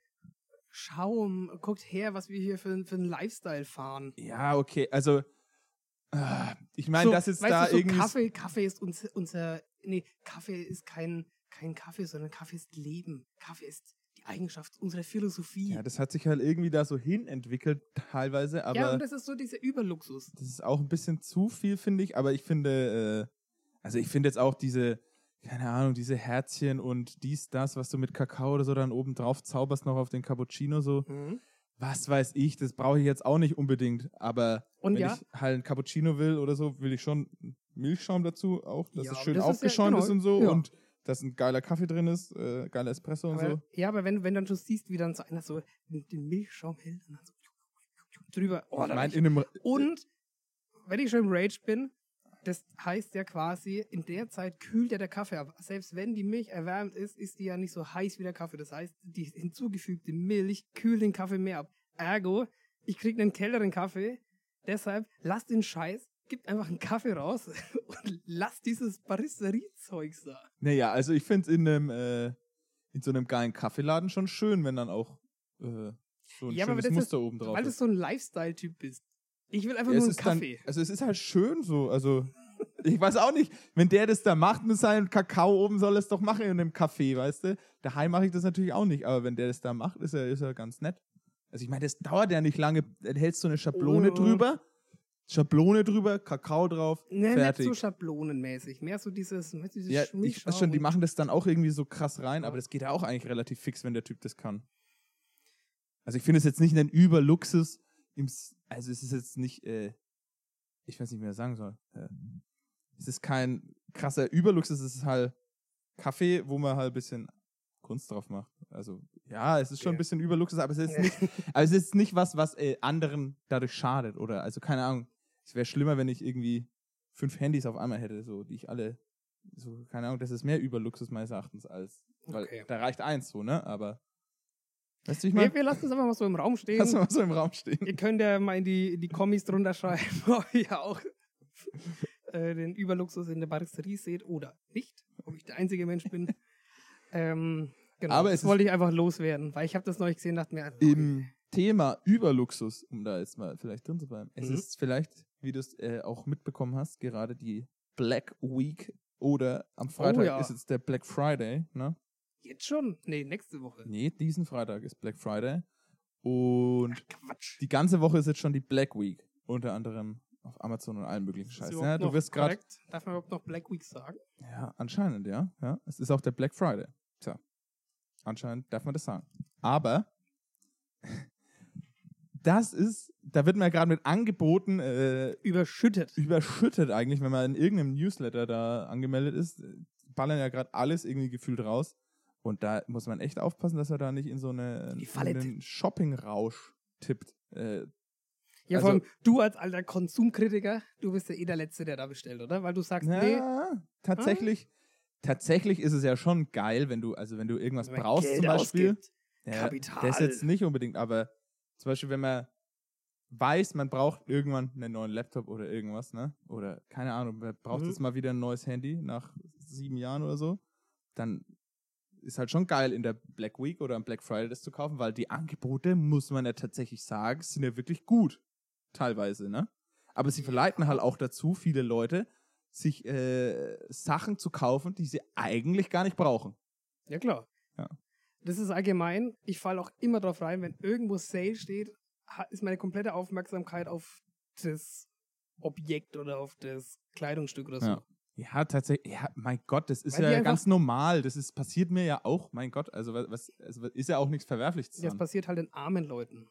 Schaum, guckt her, was wir hier für, für einen Lifestyle fahren. Ja, okay. Also Ah, ich meine, so, das ist da du, so irgendwie. Kaffee, Kaffee ist unser, unser. Nee, Kaffee ist kein, kein Kaffee, sondern Kaffee ist Leben. Kaffee ist die Eigenschaft unserer Philosophie. Ja, das hat sich halt irgendwie da so hin entwickelt, teilweise, aber. Ja, und das ist so dieser Überluxus. Das ist auch ein bisschen zu viel, finde ich, aber ich finde, äh, also ich finde jetzt auch diese, keine Ahnung, diese Herzchen und dies, das, was du mit Kakao oder so dann oben drauf zauberst, noch auf den Cappuccino so. Mhm was weiß ich, das brauche ich jetzt auch nicht unbedingt. Aber und wenn ja? ich halt ein Cappuccino will oder so, will ich schon Milchschaum dazu auch, dass ja, es schön das aufgeschäumt ist, ja, genau. ist, und so. Und dass ein geiler Kaffee drin ist, äh, geiler Espresso aber, und so. Ja, aber wenn, wenn dann schon siehst, wie dann so einer so den Milchschaum hält und dann so drüber. Oh, mein, in einem, und wenn ich schon im Rage bin, das heißt ja quasi, in der Zeit kühlt ja der Kaffee ab. Selbst wenn die Milch erwärmt ist, ist die ja nicht so heiß wie der Kaffee. Das heißt, die hinzugefügte Milch kühlt den Kaffee mehr ab. Ergo, ich kriege einen kälteren Kaffee. Deshalb lasst den Scheiß, gibt einfach einen Kaffee raus und lasst dieses Baristerie-Zeugs da. Naja, also ich finde es in einem, äh, in so einem geilen Kaffeeladen schon schön, wenn dann auch äh, so ein Ja, aber schönes das Muster ist, oben drauf Weil du ist. so ein Lifestyle-Typ bist. Ich will einfach Ja, nur es einen ist dann- Kaffee. also es ist halt schön so, also ich weiß auch nicht, wenn der das da macht mit seinem Kakao oben, soll er es doch machen in einem Café, weißt du? Daheim mache ich das natürlich auch nicht, aber wenn der das da macht, ist er, ist er ganz nett. Also ich meine, das dauert ja nicht lange, dann hältst du eine Schablone Oh. drüber, Schablone drüber, Kakao drauf, Ne, fertig. nicht so schablonenmäßig. Mehr so dieses, weißt du, dieses ja, ich weiß schon, die machen das dann auch irgendwie so krass rein, Ja. aber das geht ja auch eigentlich relativ fix, wenn der Typ das kann. Also ich finde es jetzt nicht ein Überluxus, also es ist jetzt nicht, äh, ich weiß nicht, wie ich das sagen soll. Äh, es ist kein krasser Überluxus, es ist halt Kaffee, wo man halt ein bisschen Kunst drauf macht. Also ja, es ist schon ein Okay. bisschen Überluxus, aber es ist nicht, aber es ist nicht was, was äh, anderen dadurch schadet oder, also keine Ahnung. Es wäre schlimmer, wenn ich irgendwie fünf Handys auf einmal hätte, so, die ich alle, so, keine Ahnung, das ist mehr Überluxus meines Erachtens als, weil Okay. da reicht eins so, ne, aber, weißt du, ich wir, meine? wir lassen das einfach mal so im Raum stehen. Lass mal so im Raum stehen. Ihr könnt ja mal in die, in die Kommis drunter schreiben, ob ihr auch äh, den Überluxus in der Baristerie seht oder nicht. Ob ich der einzige Mensch bin. ähm, genau, Aber das es wollte ich einfach loswerden, weil ich habe das neulich gesehen und dachte mir, Im Thema Überluxus, um da jetzt mal vielleicht drin zu bleiben, es Mhm. ist vielleicht, wie du es äh, auch mitbekommen hast, gerade die Black Week oder am Freitag Oh ja. ist jetzt der Black Friday, ne? jetzt schon? Nee, nächste Woche. Nee, diesen Freitag ist Black Friday. Und Quatsch. die ganze Woche ist jetzt schon die Black Week. Unter anderem auf Amazon und allen möglichen Ist Scheiß. das Ja, du wirst gerade. Darf man überhaupt noch Black Week sagen? Ja, anscheinend, ja. ja. Es ist auch der Black Friday. Tja. Anscheinend darf man das sagen. Aber das ist, da wird man ja gerade mit Angeboten äh, Überschüttet. überschüttet eigentlich, wenn man in irgendeinem Newsletter da angemeldet ist. äh, Ballern ja gerade alles irgendwie gefühlt raus. Und da muss man echt aufpassen, dass er da nicht in so eine einen Shopping-Rausch tippt. Äh, Ja, Also- vor allem du als alter Konsumkritiker, du bist ja eh der Letzte, der da bestellt, oder? Weil du sagst, nee, Ja, tatsächlich, tatsächlich ist es ja schon geil, wenn du, also wenn du irgendwas wenn brauchst Geld zum Beispiel. ausgibt. Ja, Kapital. Das jetzt nicht unbedingt, aber zum Beispiel, wenn man weiß, man braucht irgendwann einen neuen Laptop oder irgendwas, ne? Oder keine Ahnung, man braucht Mhm. jetzt mal wieder ein neues Handy nach sieben Jahren oder so, dann ist halt schon geil, in der Black Week oder am Black Friday das zu kaufen, weil die Angebote, muss man ja tatsächlich sagen, sind ja wirklich gut. Teilweise, ne? Aber sie verleiten halt auch dazu, viele Leute, sich äh, Sachen zu kaufen, die sie eigentlich gar nicht brauchen. Ja, klar. Das ist allgemein. Ich falle auch immer drauf rein, wenn irgendwo Sale steht, ist meine komplette Aufmerksamkeit auf das Objekt oder auf das Kleidungsstück oder so. Ja. Ja, tatsächlich. Ja, mein Gott, das ist Weil ja ganz normal. Das ist, passiert mir ja auch. Mein Gott, also was, also ist ja auch nichts Verwerfliches Das passiert halt den armen Leuten.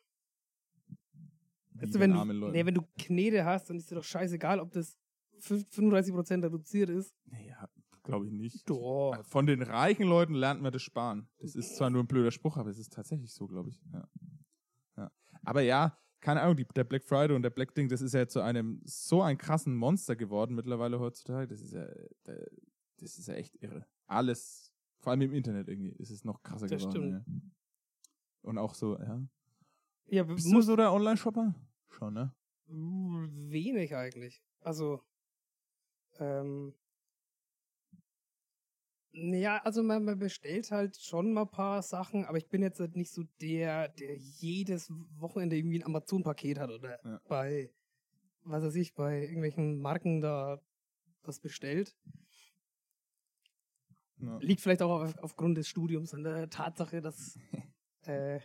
Wie Weißt du, wenn, du, armen Leuten. nee, wenn du Knete hast, dann ist dir doch scheißegal, ob das fünf- 35% reduziert ist. Naja, glaube ich nicht. Doch. Von den reichen Leuten lernt man das Sparen. Das ist zwar nur ein blöder Spruch, aber es ist tatsächlich so, glaube ich. Ja. Ja. Aber ja, keine Ahnung, die, der Black Friday und der Black Ding, das ist ja zu einem so ein krassen Monster geworden mittlerweile heutzutage. Das ist ja, äh, das ist ja echt irre. Alles, vor allem im Internet irgendwie, ist es noch krasser Das geworden. Ja. Und auch so, ja. Ja, Bist du so der Online-Shopper? Schon, ne? wenig eigentlich. Also, ähm, ja, also man, man bestellt halt schon mal ein paar Sachen, aber ich bin jetzt halt nicht so der, der jedes Wochenende irgendwie ein Amazon-Paket hat oder Ja. bei, was weiß ich, bei irgendwelchen Marken da was bestellt. Ja. Liegt vielleicht auch auf, aufgrund des Studiums und der Tatsache, dass äh,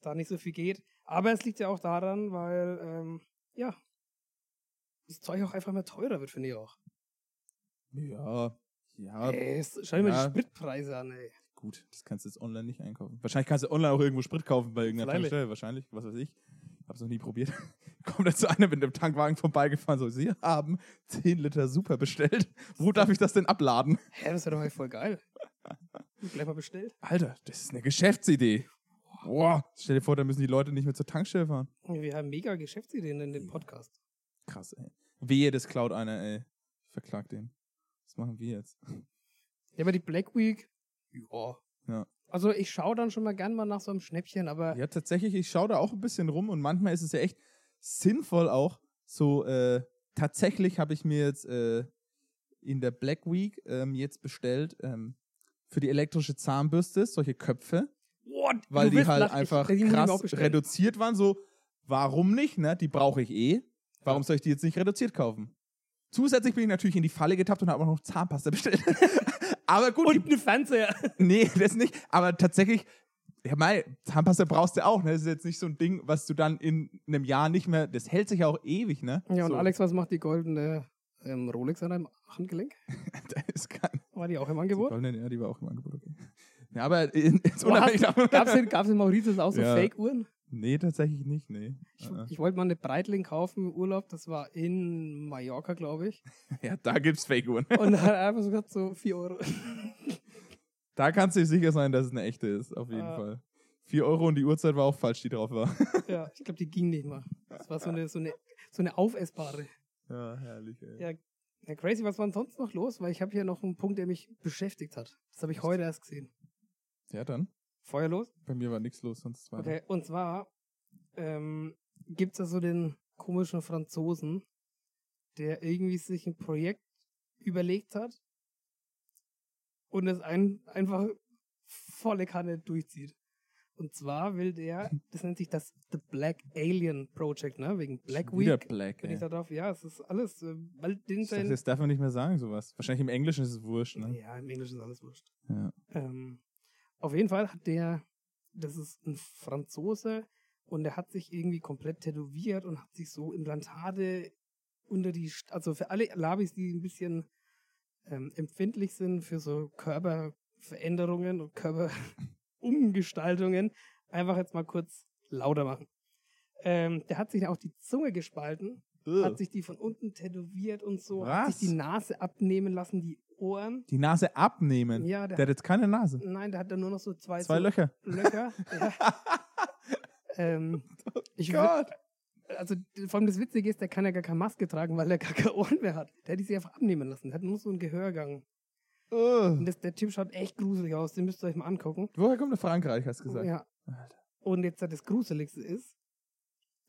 da nicht so viel geht. Aber es liegt ja auch daran, weil, ähm, ja, das Zeug auch einfach mehr teurer wird, finde ich auch. Ja, ja, Ey, schau dir mal ja. die Spritpreise an, ey. gut, das kannst du jetzt online nicht einkaufen. Wahrscheinlich kannst du online auch irgendwo Sprit kaufen bei irgendeiner Freilich. Tankstelle, wahrscheinlich, was weiß ich. Hab's noch nie probiert. Kommt dann zu einer mit dem Tankwagen vorbeigefahren, so, Sie haben 10 Liter Super bestellt. Wo darf ich das denn abladen? Hä, das wäre doch eigentlich voll geil. Gleich mal bestellt. Alter, das ist eine Geschäftsidee. Boah, stell dir vor, da müssen die Leute nicht mehr zur Tankstelle fahren. Wir haben mega Geschäftsideen in dem Podcast. Krass, ey. Wehe, das klaut einer, ey. Ich verklag den. Machen wir jetzt? Ja, aber die Black Week, ja. Ja. Also ich schaue dann schon mal gern mal nach so einem Schnäppchen, aber Ja, tatsächlich, ich schaue da auch ein bisschen rum und manchmal ist es ja echt sinnvoll auch, so, äh, tatsächlich habe ich mir jetzt äh, in der Black Week ähm, jetzt bestellt ähm, für die elektrische Zahnbürste solche Köpfe, What? weil die halt einfach Ich- die krass reduziert waren. So, warum nicht, ne? Die brauche ich eh. Warum soll ich die jetzt nicht reduziert kaufen? Zusätzlich bin ich natürlich in die Falle getappt und habe auch noch Zahnpasta bestellt. Aber gut, die Und ein Fernseher. Nee, das nicht. Aber tatsächlich, ja, mei, Zahnpasta brauchst du auch, ne? Das ist jetzt nicht so ein Ding, was du dann in einem Jahr nicht mehr, das hält sich ja auch ewig, ne? Ja, und so, Alex, was macht die goldene ähm, Rolex an deinem Handgelenk? Da ist kein. War die auch im Angebot? Goldene, ja, die war auch im Angebot, okay. Ja, aber in, unabhängig davon. Gab es in, in Mauritius auch so Ja. Fake-Uhren? Nee, tatsächlich nicht, nee. Ich, Uh-uh. ich wollte mal eine Breitling kaufen im Urlaub, das war in Mallorca, glaube ich. Ja, da gibt's Fake-Uhren. Und da hat einfach so gesagt, so 4 Euro. Da kannst du dir sicher sein, dass es eine echte ist, auf jeden Ah. Fall. 4 Euro und die Uhrzeit war auch falsch, die drauf war. ja, ich glaube, die ging nicht mal. Das war so eine, so eine, so eine aufessbare. Ja, herrlich, ey. Ja, ja, crazy, was war denn sonst noch los? Weil ich habe hier noch einen Punkt, der mich beschäftigt hat. Das habe ich heute erst gesehen. Ja, dann. Feuer los? Bei mir war nichts los, sonst war Okay, und zwar ähm, gibt es ja so den komischen Franzosen, der irgendwie sich ein Projekt überlegt hat und es ein, einfach volle Kanne durchzieht. Und zwar will der, das nennt sich das The Black Alien Project, ne? Wegen Black Schon wieder Week. Black, Bin ich da drauf? Ja, es ist alles, äh, weil den Ich dachte, das darf man nicht mehr sagen, sowas. Wahrscheinlich im Englischen ist es wurscht, ne? Ja, im Englischen ist alles wurscht. Ja. Ähm, auf jeden Fall hat der, das ist ein Franzose und der hat sich irgendwie komplett tätowiert und hat sich so Implantate unter die, St- also für alle Labis, die ein bisschen ähm, empfindlich sind für so Körperveränderungen und Körperumgestaltungen, einfach jetzt mal kurz lauter machen. Ähm, der hat sich auch die Zunge gespalten, hat sich die von unten tätowiert und so, hat Was? sich die Nase abnehmen lassen, die Ohren. Die Nase abnehmen. Ja, der Der hat jetzt keine Nase. Nein, der hat dann nur noch so zwei, Zwei so Löcher. Löcher. ja. ähm, ich würd, Gott. also vor allem das Witzige ist, der kann ja gar keine Maske tragen, weil er gar keine Ohren mehr hat. Der hätte sich einfach abnehmen lassen. Der hat nur so einen Gehörgang. Uh. das, der Typ schaut echt gruselig aus. Den müsst ihr euch mal angucken. Woher kommt der Frankreich, hast du gesagt? Ja. Alter. Und jetzt das Gruseligste ist,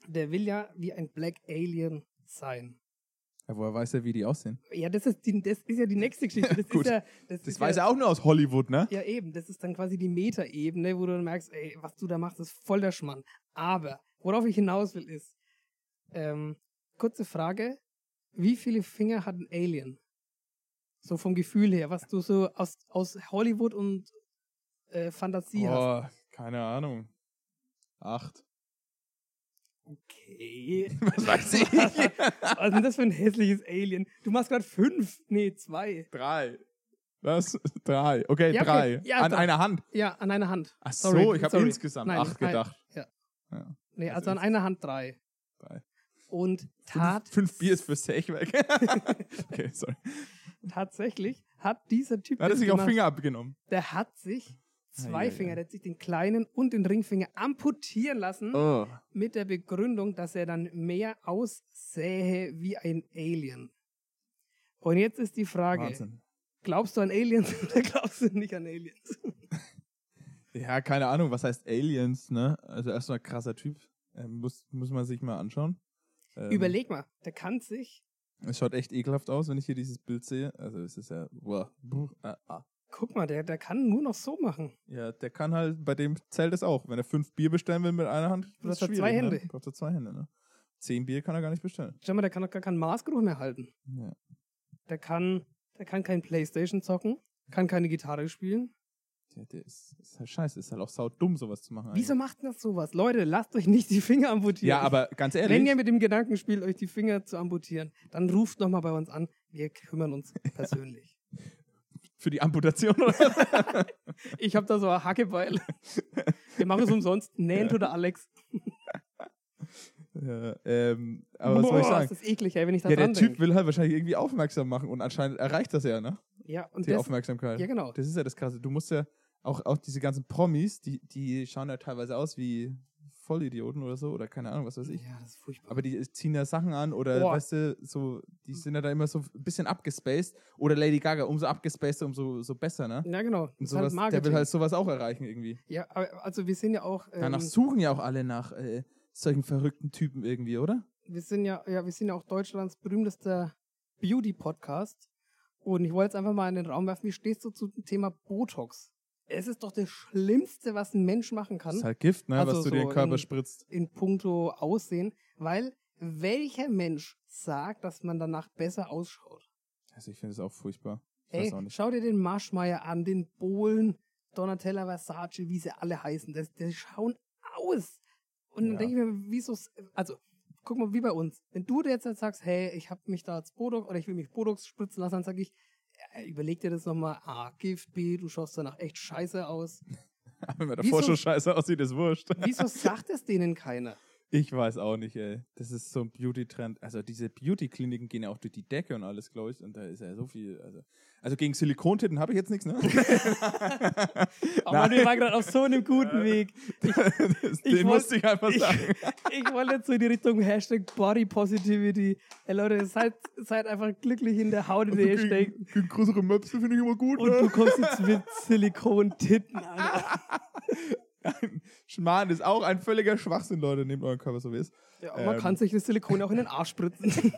der will ja wie ein Black Alien sein. Ja, woher weiß er, wie die aussehen? Ja, das ist, die, das ist ja die nächste Geschichte. Das Gut. ist ja, das, Das ist weiß ja, er auch nur aus Hollywood, ne? Ja, eben. Das ist dann quasi die Metaebene, wo du dann merkst, ey, was du da machst, ist voll der Schmann. Aber, worauf ich hinaus will, ist, ähm, kurze Frage, wie viele Finger hat ein Alien? So vom Gefühl her, was du so aus, aus Hollywood und äh, Fantasie hast. Oh, keine Ahnung. Acht. Okay. Was weiß ich? was ist denn das für ein hässliches Alien? Du machst gerade fünf, nee, zwei. Drei. Was? Drei. Okay, Ja, okay. drei. Ja, An drei. einer Hand. Ja, an einer Hand. Ach Sorry, so, ich habe sorry. insgesamt Nein, acht nein, gedacht. ja. Ja, Nee, Also also an einer Hand drei. drei. Und Fünf, tat fünf Bier ist für Sech weg. okay, sorry. tatsächlich hat dieser Typ, Da hat er sich auch Finger abgenommen. der hat sich zwei Ei, ei, Finger, der hat sich den kleinen und den Ringfinger amputieren lassen Oh. mit der Begründung, dass er dann mehr aussähe wie ein Alien. Und jetzt ist die Frage, Wahnsinn. glaubst du an Aliens oder glaubst du nicht an Aliens? Ja, keine Ahnung, was heißt Aliens, ne? Also erstmal krasser Typ. Ähm, muss, muss man sich mal anschauen. Ähm, Überleg mal, der kann sich, Es schaut echt ekelhaft aus, wenn ich hier dieses Bild sehe. Also es ist ja. Boah, buh, ah, ah. Mal, der, der kann nur noch so machen. Ja, der kann halt, bei dem zählt es auch. Wenn er fünf Bier bestellen will mit einer Hand, Braucht ist er schwierig, zwei Hände. Ne? Braucht er zwei Hände, ne? Zehn Bier kann er gar nicht bestellen. Schau mal, der kann doch gar keinen Maßgeruch mehr halten. Ja. Der kann, der kann kein Playstation zocken, kann keine Gitarre spielen. Der, der ist, ist halt scheiße, ist halt auch saudumm, sowas zu machen. Wieso eigentlich. macht das sowas? Leute, lasst euch nicht die Finger amputieren. Ja, aber ganz ehrlich. Wenn ihr mit dem Gedanken spielt, euch die Finger zu amputieren, dann ruft nochmal bei uns an. Wir kümmern uns persönlich. Für die Amputation oder? ich habe da so ein Hackebeil. Wir machen es umsonst. Nähen tut der Alex. ja, ähm, aber was soll ich Boah, sagen? ist das eklig, ey, wenn ich da Ja, der Typ denk. will halt wahrscheinlich irgendwie aufmerksam machen und anscheinend erreicht das ja, ne? Ja, und Die das, Aufmerksamkeit. ja, genau. Das ist ja das Krasse. Du musst ja auch, auch diese ganzen Promis, die, die schauen ja teilweise aus wie Vollidioten oder so oder keine Ahnung, was weiß ich. Ja, das ist furchtbar. Aber die ziehen ja Sachen an oder, Boah. weißt du, so, die sind ja da immer so ein bisschen abgespaced. Oder Lady Gaga, umso abgespaced, umso so besser, ne? ja, genau. Und ist halt sowas, der will halt sowas auch erreichen irgendwie. ja, aber also wir sind ja auch, ähm, Danach suchen ja auch alle nach äh, solchen verrückten Typen irgendwie, oder? wir sind ja, ja, wir sind ja auch Deutschlands berühmtester Beauty-Podcast. Und ich wollte jetzt einfach mal in den Raum werfen, wie stehst du zum Thema Botox? Es ist doch das Schlimmste, was ein Mensch machen kann. Das ist halt Gift, ne, Also was du dir in so den Körper in- spritzt. in puncto Aussehen, weil welcher Mensch sagt, dass man danach besser ausschaut? Also ich finde es auch furchtbar. Ich Ey, auch nicht. schau dir den Marschmeier an, den Bohlen, Donatella Versace, wie sie alle heißen. Das, die schauen aus. Und dann Ja. denke ich mir, wieso, also, guck mal, wie bei uns. Wenn du jetzt halt sagst, hey, ich habe mich da als Botox oder ich will mich Botox spritzen lassen, dann sage ich, überleg dir das nochmal. A, Gift, B, du schaust danach echt scheiße aus. Wenn man wieso- davor schon scheiße aussieht, ist wurscht. Wieso sagt es denen keiner? Ich weiß auch nicht, ey. Das ist so ein Beauty-Trend. Also diese Beauty-Kliniken gehen ja auch durch die Decke und alles, glaube ich. Und da ist ja so viel. Also, also gegen Silikontitten habe ich jetzt nichts, ne? Aber wir waren gerade auf so einem guten Weg. Das- Den wollt- musste ich einfach ich- sagen. Ich wollte jetzt so in die Richtung Hashtag Body Positivity. Ey Leute, seid, seid einfach glücklich in der Haut, in der ihr steckt. gegen, gegen größere Möpse finde ich immer gut, Und ne? du kommst jetzt mit Silikon-Titten an. Schmarrn ist auch ein völliger Schwachsinn, Leute. Nehmt euren Körper so wie es. Ja, man Ähm. kann sich das Silikon auch in den Arsch spritzen.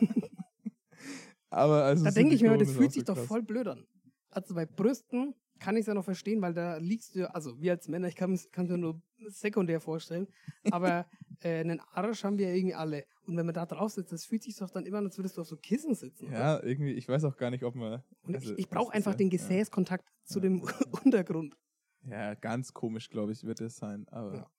Aber also Da denke ich mir, das fühlt sich so doch voll blöd an. Also bei Brüsten kann ich es ja noch verstehen, weil da liegst du, ja- also wir als Männer, ich kann es mir nur sekundär vorstellen, aber äh, einen Arsch haben wir ja irgendwie alle. Und wenn man da drauf sitzt, das fühlt sich doch dann immer an, als würdest du auf so Kissen sitzen. oder? Ja, irgendwie, ich weiß auch gar nicht, ob man. Und also, ich, ich brauche einfach ja- den Gesäßkontakt zu dem Untergrund. Ja. ganz komisch, glaube ich, wird es sein. Aber Ja.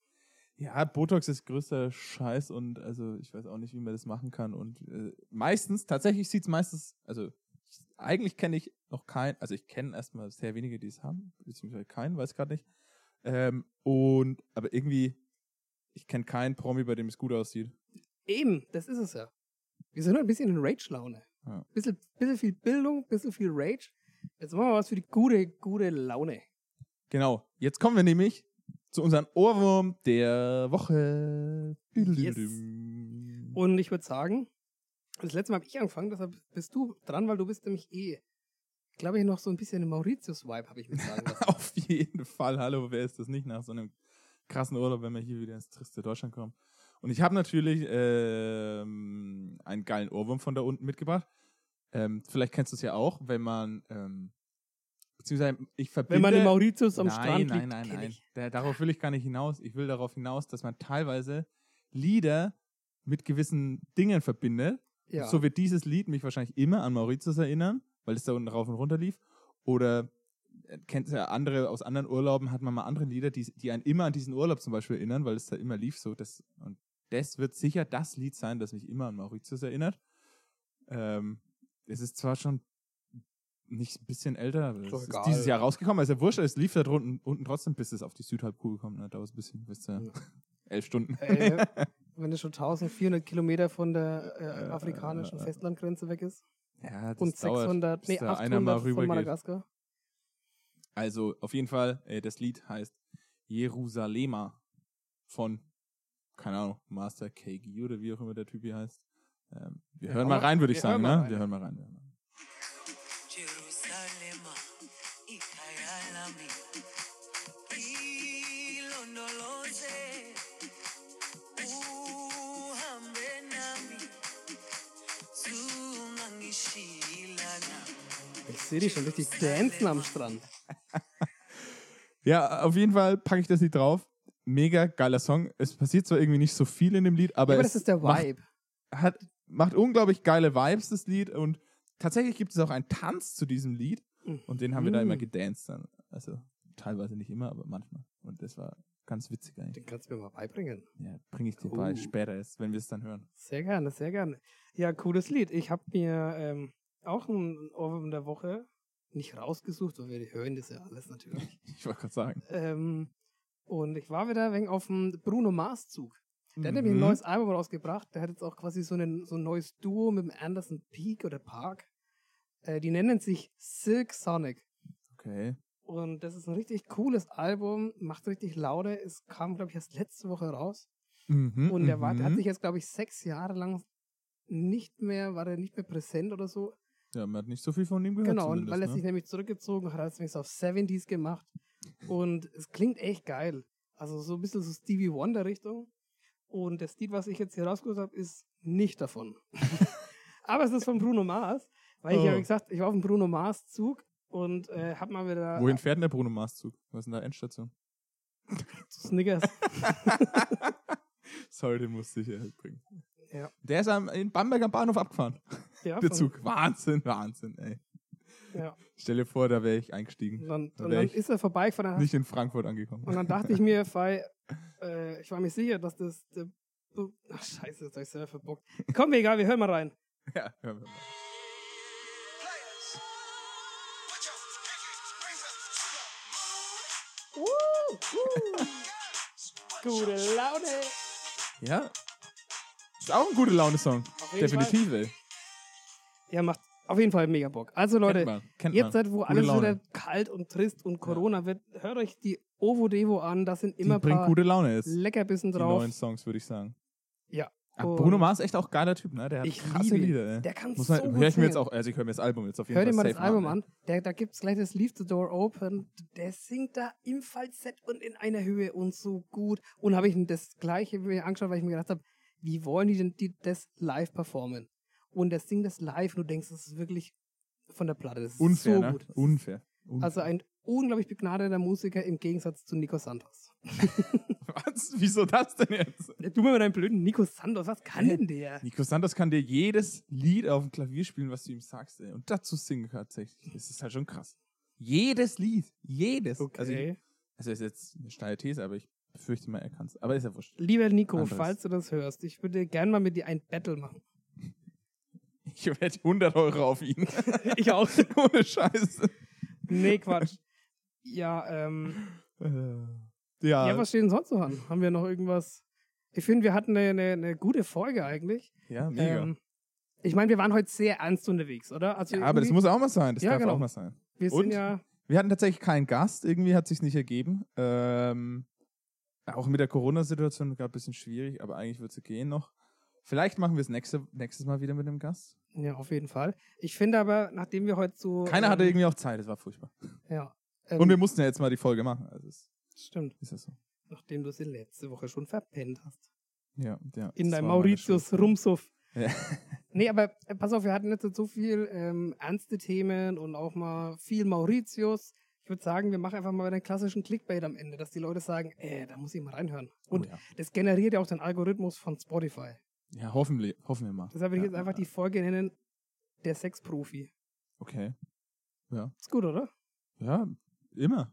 ja. Botox ist größter Scheiß und also ich weiß auch nicht, wie man das machen kann. Und äh, meistens, tatsächlich sieht es meistens, also ich, eigentlich kenne ich noch keinen, also ich kenne erstmal sehr wenige, die es haben, beziehungsweise keinen, weiß gerade nicht. Ähm, und aber irgendwie, ich kenne keinen Promi, bei dem es gut aussieht. Eben, das ist es ja. Wir sind halt ein bisschen in Rage-Laune. Ja. Bisschen, bisschen viel Bildung, bisschen viel Rage. Jetzt machen wir was für die gute, gute Laune. Genau. Jetzt kommen wir nämlich zu unserem Ohrwurm der Woche. Yes. Und ich würde sagen, das letzte Mal habe ich angefangen, deshalb bist du dran, weil du bist nämlich eh, glaube ich, noch so ein bisschen im Mauritius-Vibe, habe ich mir sagen lassen. Auf jeden Fall. Hallo, wer ist das nicht nach so einem krassen Urlaub, wenn wir hier wieder ins triste Deutschland kommen? Und ich habe natürlich ähm, einen geilen Ohrwurm von da unten mitgebracht. Ähm, vielleicht kennst du es ja auch, wenn man, ähm, beziehungsweise ich verbinde... Wenn man in Mauritius am nein, Strand nein, liegt, nein, nein. ich. Da, darauf will ich gar nicht hinaus. Ich will darauf hinaus, dass man teilweise Lieder mit gewissen Dingen verbindet. Ja. So wird dieses Lied mich wahrscheinlich immer an Mauritius erinnern, weil es da unten rauf und runter lief. Oder äh, kennt ja andere aus anderen Urlauben, hat man mal andere Lieder, die, die einen immer an diesen Urlaub zum Beispiel erinnern, weil es da immer lief so. Das, und das wird sicher das Lied sein, das mich immer an Mauritius erinnert. Ähm, es ist zwar schon nicht ein bisschen älter, es ist egal. dieses Jahr rausgekommen. Also wurscht, es lief da drunten, unten trotzdem, bis es auf die Südhalbkugel kommt. Ne? Dauert ein bisschen, ihr, Ja. elf Stunden. äh, wenn es schon 1400 Kilometer von der äh, afrikanischen äh. Festlandgrenze weg ist. Ja, das Und dauert, 600, bis nee, da einer mal 800 von. Madagaskar. Also auf jeden Fall, äh, das Lied heißt Jerusalema von, keine Ahnung, Master KG oder wie auch immer der Typ hier heißt. Ähm, wir Ja, hören mal rein, würde ich sagen, ne? Wir hören mal rein. Wir hören mal. rein. Sehe dich schon richtig dancen am Strand. Ja, auf jeden Fall packe ich das Lied drauf. Mega geiler Song. Es passiert zwar irgendwie nicht so viel in dem Lied, aber, Aber es das ist der macht, Vibe. hat, macht unglaublich geile Vibes, das Lied. Und tatsächlich gibt es auch einen Tanz zu diesem Lied. Und den haben wir da immer Mhm. gedanced dann. Also teilweise nicht immer, aber manchmal. Und das war ganz witzig eigentlich. Den kannst du mir mal beibringen. Ja, bringe ich dir bei Cool. später erst, wenn wir es dann hören. Sehr gerne, sehr gerne. Ja, cooles Lied. Ich habe mir ähm, auch ein Ohrwurm der Woche nicht rausgesucht, weil wir hören das ja alles natürlich. Ich wollte gerade sagen. ähm, und ich war wieder wenig auf dem Bruno Mars Zug. Der hat nämlich ein Mhm. neues Album rausgebracht. Der hat jetzt auch quasi so, einen, so ein neues Duo mit dem Anderson Peak oder Park. Äh, die nennen sich Silk Sonic. Okay. Und das ist ein richtig cooles Album, macht richtig Laune. Es kam, glaube ich, erst letzte Woche raus. Mhm, Und der war, der hat mhm. sich jetzt, glaube ich, sechs Jahre lang nicht mehr, war er nicht mehr präsent oder so. Ja, man hat nicht so viel von ihm gehört. genau, und weil er ne? sich nämlich zurückgezogen hat, hat er es auf 70s gemacht. Und es klingt echt geil. Also so ein bisschen so Stevie Wonder Richtung. Und das Lied, was ich jetzt hier rausgeholt habe, ist nicht davon. Aber es ist von Bruno Mars, weil ich Oh. ja wie gesagt, ich war auf dem Bruno Mars Zug und äh, hab mal wieder Wohin fährt denn der Bruno Mars Zug? Was ist denn da Endstation? zu Snickers. Sorry, den musste ich äh, bringen. Ja. Der ist am, in Bamberg am Bahnhof abgefahren. ja, Zug. Wahnsinn, Wahnsinn, ey. Ja. Stell dir vor, da wäre ich eingestiegen. Und dann, Da und dann ist er vorbeigefahren. Nicht in Frankfurt angekommen. Und dann dachte ich mir, Fei, äh, ich war mir sicher, dass das. Der, ach, scheiße, jetzt hab ich selber verbockt. Komm, mir egal, wir hören mal rein. ja, hören wir mal. Gute Laune. Ja. Ist auch ein gute Laune-Song. Definitiv, ey. Ja, macht auf jeden Fall mega Bock. Also Leute, Kennt man. Kennt jetzt seit wo alles wieder kalt und trist und Corona wird, hört euch die Ovo Devo an. Da sind immer Die bringt paar gute Laune jetzt. Leckerbissen Die drauf. neuen Songs, würde ich sagen. Ja. Aber Bruno Mars ist echt auch geiler Typ, ne? Der hat Ich krasse liebe. Lieder, ey. Der kann Muss so man, gut hör ich mir jetzt auch, also ich höre mir das Album jetzt auf jeden Hör Fall dir mal das Album ey. an. Der, da gibt es gleich das Leave the Door Open. Der singt da im Falsett und in einer Höhe und so gut. Und habe ich mir das gleiche mir angeschaut, weil ich mir gedacht habe, wie wollen die denn die, das live performen? Und der singt das live und du denkst, das ist wirklich von der Platte. Das ist Unfair, so ne? gut. Unfair. Unfair. Also ein unglaublich begnadeter Musiker im Gegensatz zu Nico Santos. Was? Wieso das denn jetzt? Du mal mit deinem blöden Nico Santos, was kann denn der? Nico Santos kann dir jedes Lied auf dem Klavier spielen, was du ihm sagst, ey. Und dazu singen tatsächlich. Das ist halt schon krass. Jedes Lied. Jedes. Also, ich, Okay. also ist jetzt eine steile These, aber ich befürchte mal, er kann es. Aber ist ja wurscht. Lieber Nico, Anderes. falls du das hörst, ich würde gern mal mit dir ein Battle machen. Ich wette 100 Euro auf ihn. Ich auch. Ohne Scheiße. Nee, Quatsch. Ja, ähm, Äh, Ja, ja, was steht denn sonst noch an? Haben wir noch irgendwas? Ich finde, wir hatten eine, eine, eine gute Folge eigentlich. ja mega. Ähm, ich meine, wir waren heute sehr ernst unterwegs, oder? Also ja, aber das muss auch mal sein. Das Ja, darf genau. auch mal sein. wir sind und? ja, Wir hatten tatsächlich keinen Gast, irgendwie hat sich nicht ergeben. Ähm, auch mit der Corona-Situation gerade ein bisschen schwierig, aber eigentlich wird es gehen noch. Vielleicht machen wir es nächste, nächstes Mal wieder mit einem Gast. ja, auf jeden Fall. Ich finde aber, nachdem wir heute so. Keiner ähm, hatte irgendwie auch Zeit, das war furchtbar. Ja. Ähm, Und wir mussten ja jetzt mal die Folge machen. Also es stimmt. ist ja so. Nachdem du sie letzte Woche schon verpennt hast. Ja, ja, In das deinem Mauritius. Rumsuff. Ja. Nee, aber äh, pass auf, wir hatten jetzt so viel ähm, ernste Themen und auch mal viel Mauritius. Ich würde sagen, wir machen einfach mal den klassischen Clickbait am Ende, dass die Leute sagen, äh, da muss ich mal reinhören. Und oh, ja. das generiert ja auch den Algorithmus von Spotify. Ja, hoffentlich, hoffen wir mal. Deshalb würde ich ja, jetzt einfach ja. die Folge nennen, der Sexprofi. Okay. Ja. Ist gut, oder? Ja, immer.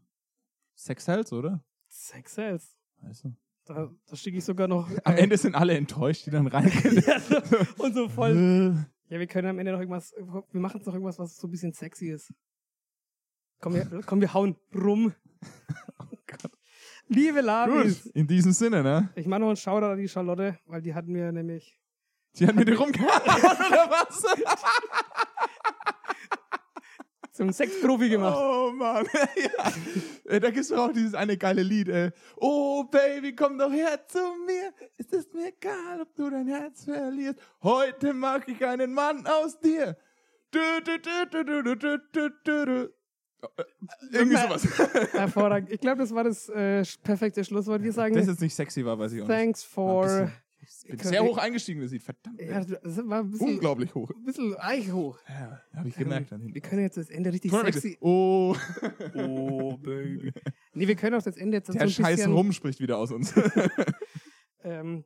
Sex Hells, oder? Sex Sales. Also. Da, da schicke ich sogar noch. Am Ende sind alle enttäuscht, die dann reingehen. ja, so, und so voll. Ja, wir können am Ende noch irgendwas, wir machen jetzt noch irgendwas, was so ein bisschen sexy ist. Komm, wir, komm, wir hauen rum. Liebe Labis, Gut, in diesem Sinne, ne? ich mache noch einen Shoutout an die Charlotte, weil die hatten mir nämlich Die hat mit dir rumgehauen, oder was? zum Sexprofi gemacht. Oh Mann, ja. Äh, Da gibt's doch auch dieses eine geile Lied, ey. Oh Baby, komm doch her zu mir. Es ist mir egal, ob du dein Herz verlierst. Heute mag ich einen Mann aus dir. Du, du, du, du. Äh, Irgendwie sowas. Hervorragend. Ich glaube, das war das äh, perfekte Schlusswort. Wir sagen Das jetzt nicht sexy war, weiß ich auch nicht. thanks for. Ich bin sehr hoch eingestiegen, das Lied. Verdammt. Ja, das war ein bisschen, Unglaublich hoch. ein bisschen eich hoch. Ja, habe ich gemerkt. dann wir können jetzt das Ende richtig mal, sexy. Oh, Oh, Baby. Nee, wir können auch das Ende jetzt so der ein scheiß bisschen. Rum spricht wieder aus uns. Ähm,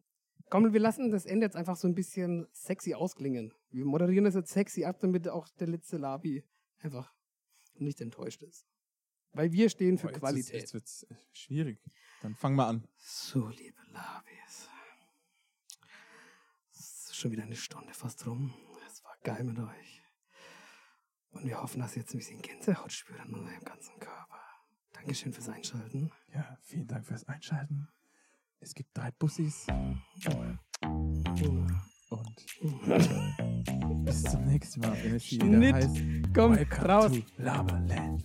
komm, wir lassen das Ende jetzt einfach so ein bisschen sexy ausklingen. Wir moderieren das jetzt sexy ab, damit auch der letzte Labi einfach nicht enttäuscht ist. Weil wir stehen für Boah, jetzt Qualität. Ist, jetzt wird's schwierig. Dann fang mal an. So, liebe Labis. Es ist schon wieder eine Stunde fast rum. Es war geil mit euch. Und wir hoffen, dass ihr jetzt ein bisschen Gänsehaut spürt an eurem ganzen Körper. Dankeschön fürs Einschalten. Ja, vielen Dank fürs Einschalten. Es gibt drei Bussis und bis zum nächsten Mal, wenn es hier wieder heißt Komm, raus. Laberland.